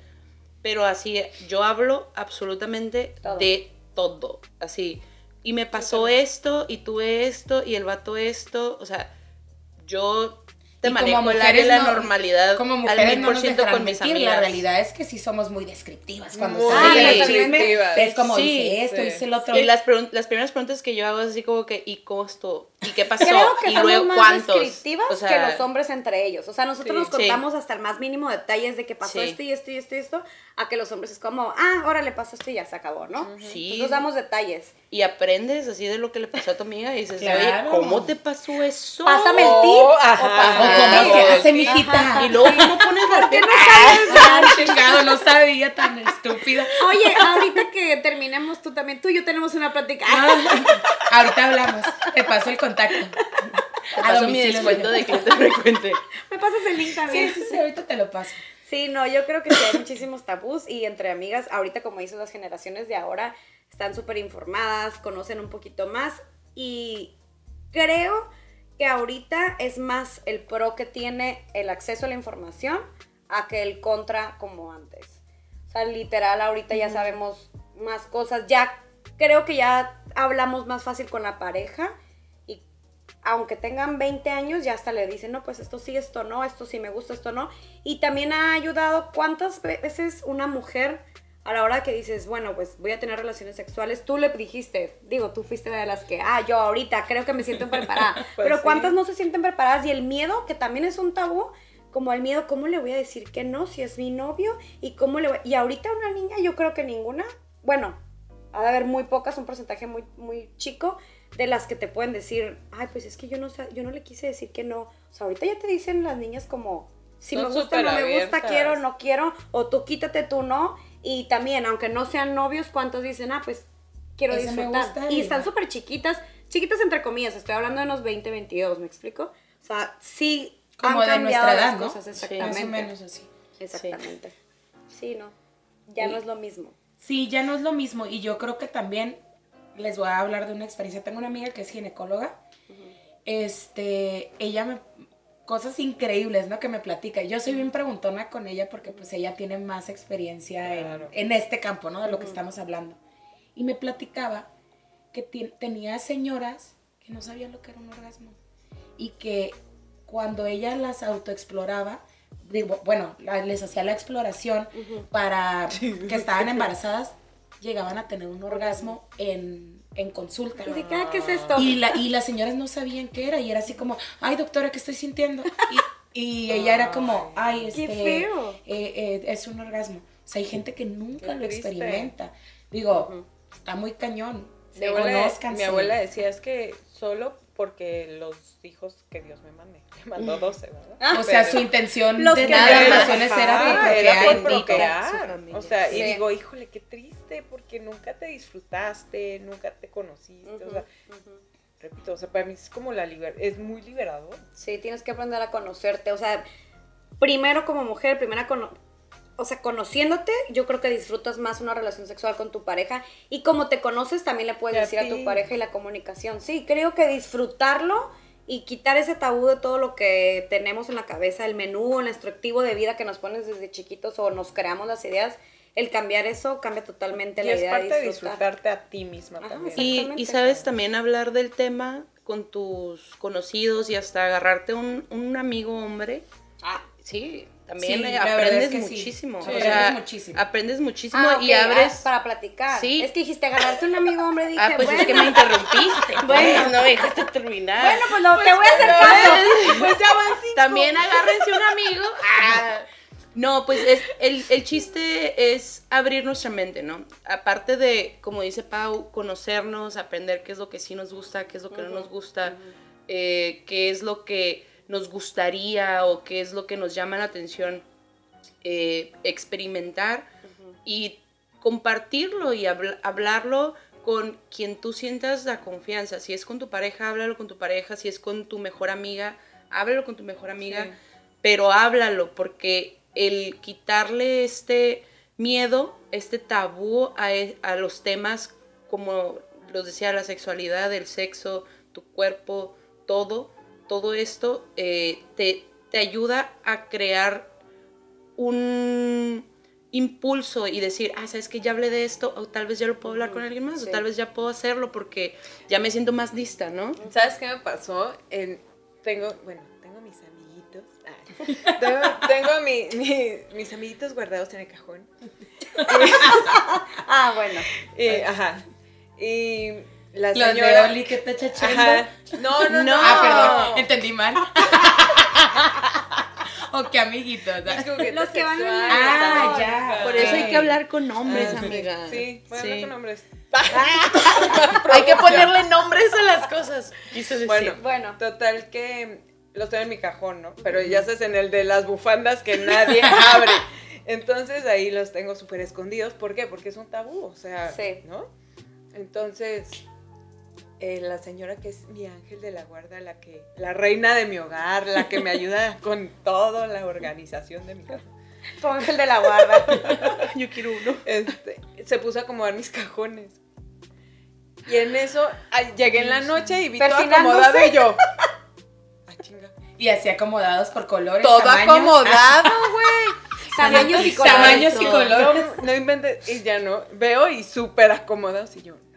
Pero así, yo hablo absolutamente Todo. de todo. Así. Y me pasó esto, y tuve esto, y el vato esto. O sea, yo te Y como manejo área mujeres la no- normalidad como al mujeres mil no por nos dejarán con mis amigas. La realidad es que sí somos muy descriptivas cuando Muy chisme. descriptivas. Es como Sí, dice esto, sí. dice el otro. Y las, las primeras preguntas que yo hago es así como que, ¿y cómo estuvo? ¿Y qué pasó? Creo que y somos luego más cuántos. descriptivas O sea, que los hombres entre ellos. O sea, nosotros Sí. nos contamos hasta el más mínimo detalles de que pasó esto y esto y esto y esto, a que los hombres es como, ah, ahora le pasó esto y ya se acabó, ¿no? Sí. Nosotros damos detalles. Y aprendes así de lo que le pasó a tu amiga y dices, Claro. oye, ¿cómo te pasó eso? Pásame el tip. ajá. o pásame cómo se Ajá. hace, mijita. Y luego, ¿cómo pones la piel? [laughs] Ah, chingado, no sabía tan estúpida. Oye, ahorita que terminemos tú también, tú y yo tenemos una plática. Ahorita hablamos. Te paso el contacto. Te paso mi descuento de cliente frecuente. Me pasas el link Sí, también. sí, sí, ahorita te lo paso. Sí, no, yo creo que sí hay muchísimos tabús y entre amigas, ahorita como dices, las generaciones de ahora están súper informadas, conocen un poquito más y creo que ahorita es más el pro que tiene el acceso a la información a que el contra como antes. O sea, literal, ahorita ya sabemos más cosas, ya creo que ya hablamos más fácil con la pareja aunque tengan 20 años, ya hasta le dicen, no, pues esto sí, esto no, esto sí me gusta, esto no. Y también ha ayudado cuántas veces una mujer a la hora que dices, bueno, pues voy a tener relaciones sexuales, tú le dijiste, digo, tú fuiste de las que, ah, yo ahorita creo que me siento preparada. [laughs] Pues Pero sí. cuántas no se sienten preparadas y el miedo, que también es un tabú, como el miedo, ¿cómo le voy a decir que no si es mi novio? Y cómo le voy... Y ahorita una niña, yo creo que ninguna, bueno, ha de haber muy pocas, un porcentaje muy, muy chico, de las que te pueden decir, ay, pues es que yo no, yo no le quise decir que no. O sea, ahorita ya te dicen las niñas como, si Son me gusta, no me gusta, quiero, no quiero, o tú quítate, tú no. Y también, aunque no sean novios, ¿cuántos dicen, ah, pues quiero Ese disfrutar? gusta y están súper chiquitas, chiquitas entre comillas, estoy hablando de unos 20, 22, ¿me explico? O sea, sí Como han de cambiado nuestra las edad, ¿no? cosas, Sí. exactamente. Más o menos así. Exactamente. Sí, no. Ya no es lo mismo. Sí, ya no es lo mismo. Y yo creo que también les voy a hablar de una experiencia. Tengo una amiga que es ginecóloga. Este, ella me. Cosas increíbles, ¿no? Que me platica. Yo soy bien preguntona con ella porque, pues, ella tiene más experiencia en- Claro. en, este campo, ¿no? De lo que estamos hablando. Y me platicaba que tenía señoras que no sabían lo que era un orgasmo. Y que cuando ella las autoexploraba, digo, bueno, les hacía la exploración para [laughs] que estaban embarazadas, llegaban a tener un orgasmo en, en consulta. Y de que, ah, ¿qué es esto? Y, la, y las señoras no sabían qué era y era así como, ay doctora, ¿qué estoy sintiendo? Y, y ella era como, ay, este, Qué feo. eh, eh, es un orgasmo. O sea, hay gente que nunca Qué lo experimenta. Digo, está muy cañón. Mi abuela, mi abuela decía, es que solo porque los hijos que Dios me mande. [laughs] Mandó 12, ¿verdad? O sea, Pero- su intención Los de que no- relaciones era era por procrear. O sea, Sí. y digo, híjole, qué triste, porque nunca te disfrutaste, nunca te conociste. O sea, repito, o sea, para mí es como la liber es muy liberador. Sí, tienes que aprender a conocerte. O sea, primero como mujer, primero cono- o sea, conociéndote, yo creo que disfrutas más una relación sexual con tu pareja. Y como te conoces, también le puedes decir a tu pareja y la comunicación. Sí, creo que disfrutarlo y quitar ese tabú de todo lo que tenemos en la cabeza, el menú, el instructivo de vida que nos pones desde chiquitos o nos creamos las ideas, el cambiar eso cambia totalmente Y la es idea parte de de disfrutar. disfrutarte a ti misma Ajá, también. Y, y sabes también hablar del tema con tus conocidos y hasta agarrarte un, un amigo hombre. Ah, Sí, también Sí, eh, aprendes es que sí. muchísimo. Sí, o aprendes muchísimo. Aprendes muchísimo Ah, y ok, abres... ah, para platicar. Sí. Es que dijiste agarrarte un amigo hombre, dije, Ah, pues bueno, es que me interrumpiste. Bueno. No me dejaste terminar. bueno, pues no, te voy a hacer caso. [laughs] Pues ya van cinco. También agárrense un amigo. [laughs] Ah. No, pues es, el, el chiste es abrir nuestra mente, ¿no? Aparte de, como dice Pau, conocernos, aprender qué es lo que sí nos gusta, qué es lo que no nos gusta, eh, qué es lo que nos gustaría o qué es lo que nos llama la atención, eh, experimentar y compartirlo y habl- hablarlo con quien tú sientas la confianza. Si es con tu pareja, háblalo con tu pareja. Si es con tu mejor amiga, háblalo con tu mejor amiga. Sí. Pero háblalo, porque el quitarle este miedo, este tabú a, e- a los temas como los decía, la sexualidad, el sexo, tu cuerpo, todo, todo esto eh, te, te ayuda a crear un impulso y decir, ah, sabes que ya hablé de esto, o tal vez ya lo puedo hablar con alguien más, Sí. o tal vez ya puedo hacerlo porque ya me siento más lista, ¿no? ¿Sabes qué me pasó? En, tengo, bueno, tengo mis amiguitos. ah, tengo tengo mi- mi- mis amiguitos guardados en el cajón. [laughs] [laughs] Ah, bueno. Y, ajá. Y la Los de. Oli que te chachando. Ajá. No, no, no. Ah, perdón, entendí mal. [laughs] o qué amiguitos. Es juguete Los que van sexual, Ah, está ya. Por eso hay que hablar con nombres, Ah, amiga. Sí, voy a hablar con nombres. [laughs] [laughs] Hay que ponerle nombres a las cosas. Quiso decir. Bueno, Bueno. Total que los tengo en mi cajón, ¿no? Pero ya sabes, en el de las bufandas que nadie abre. Entonces ahí los tengo súper escondidos. ¿Por qué? Porque es un tabú, o sea, Sí. ¿no? Entonces, eh, la señora que es mi ángel de la guarda, la que, la reina de mi hogar, la que me ayuda [laughs] con toda la organización de mi casa, Tu ángel de la guarda. [laughs] yo quiero uno. este, se puso a acomodar mis cajones. Y en eso, ay, llegué en la noche y vi todo acomodado y yo. [laughs] Ah, chinga. Y así acomodados por colores. Todo tamaños. acomodado, güey. Tamaños y colores. Tamaños y no. colores. No, no inventes. Y ya no. Veo y súper acomodados. Y yo, no.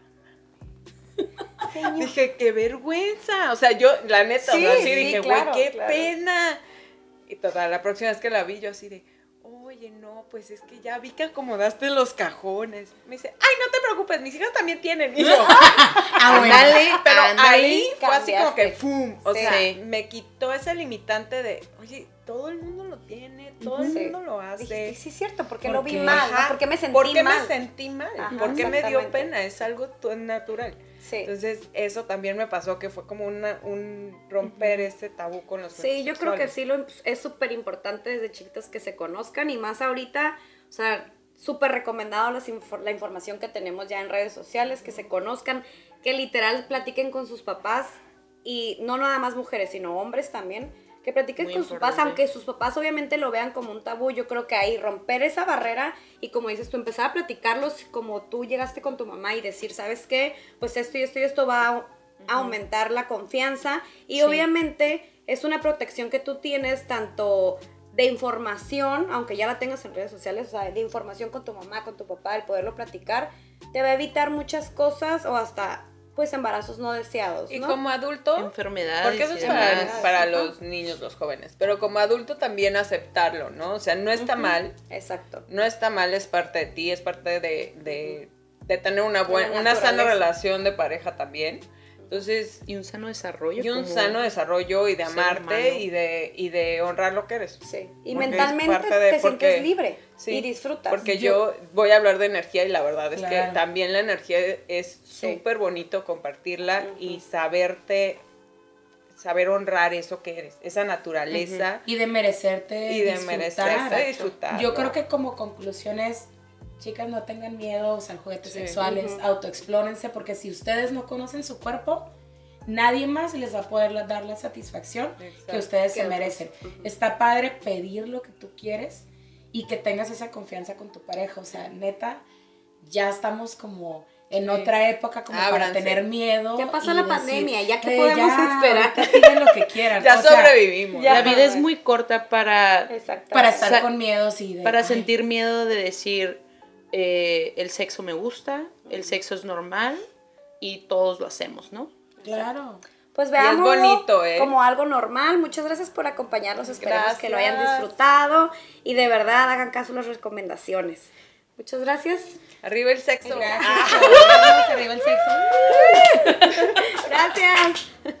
Dije, qué vergüenza. O sea, yo, la neta, Sí, o sea, sí, sí, dije, güey, claro, qué claro. pena. Y total, la próxima vez que la vi, yo así de, oye, no, pues es que ya vi que acomodaste los cajones. Me dice, ay, no te preocupes, mis hijas también tienen. Y yo, [laughs] Ah, bueno. pero ándale, ahí fue así como cambiaste. que, ¡fum! O Sí. sea, me quitó ese limitante de, oye, todo el mundo lo tiene, todo el Sí. mundo lo hace. Dijiste, sí, es cierto, porque ¿Por lo vi mal, ¿no? Porque me sentí ¿Por qué mal. me sentí mal? Ajá, ¿Por qué me dio pena? Es algo natural. Sí. Entonces, eso también me pasó, que fue como una, un romper ese tabú con los Sí, yo creo que sí lo, es súper importante desde chiquitos que se conozcan y más ahorita, o sea, súper recomendado las infor- la información que tenemos ya en redes sociales, que se conozcan, que literal platiquen con sus papás y no nada más mujeres, sino hombres también, que platiquen Muy con sus papás, importante. aunque sus papás obviamente lo vean como un tabú, yo creo que ahí romper esa barrera y como dices tú, empezar a platicarlos como tú llegaste con tu mamá y decir, ¿sabes qué? Pues esto y esto y esto va a a aumentar la confianza y Sí. obviamente es una protección que tú tienes tanto de información, aunque ya la tengas en redes sociales, o sea, de información con tu mamá, con tu papá, el poderlo platicar, te va a evitar muchas cosas o hasta pues embarazos no deseados, Y ¿no? como adulto, Enfermedades. porque eso es para, los niños, los jóvenes, pero como adulto también aceptarlo, ¿no? O sea, no está mal, Exacto. no está mal, es parte de ti, es parte de, de, de tener una buena, Una sana relación de pareja también. Entonces, Y un sano desarrollo. y un como sano desarrollo y de amarte y de, y de honrar lo que eres. Sí. Y Porque mentalmente de- te porque- sientes libre Sí, y disfrutas. Porque yo voy a hablar de energía y la verdad es que también la energía es Sí. súper bonito compartirla Ujú. y saberte, saber honrar eso que eres, esa naturaleza Y de merecerte. y de disfrutar. merecerte disfrutar. Yo creo que como conclusión es, chicas, no tengan miedo a juguetes Sí. sexuales, Ujú. autoexplórense, porque si ustedes no conocen su cuerpo, nadie más les va a poder dar la satisfacción que Exacto. ustedes Que se otros. merecen. Está padre pedir lo que tú quieres y que tengas esa confianza con tu pareja. O sea, neta, ya estamos como en Sí. otra época como para tener miedo. Ya pasó y la decir, pandemia, ya que "Eh, podemos esperar". ahorita piden lo que quieran. [laughs] ya O sea, sobrevivimos. ya. La vida es muy corta para, para estar con miedos y de... para ay, sentir miedo de decir eh, el sexo me gusta, el sexo es normal y todos lo hacemos, ¿no? Claro. Pues es veamos bonito, ¿eh? como algo normal. Muchas gracias por acompañarnos. Esperamos que lo hayan disfrutado y de verdad hagan caso a las recomendaciones. Muchas gracias. Arriba el sexo. Gracias. vernos, Arriba el sexo. [laughs] Gracias.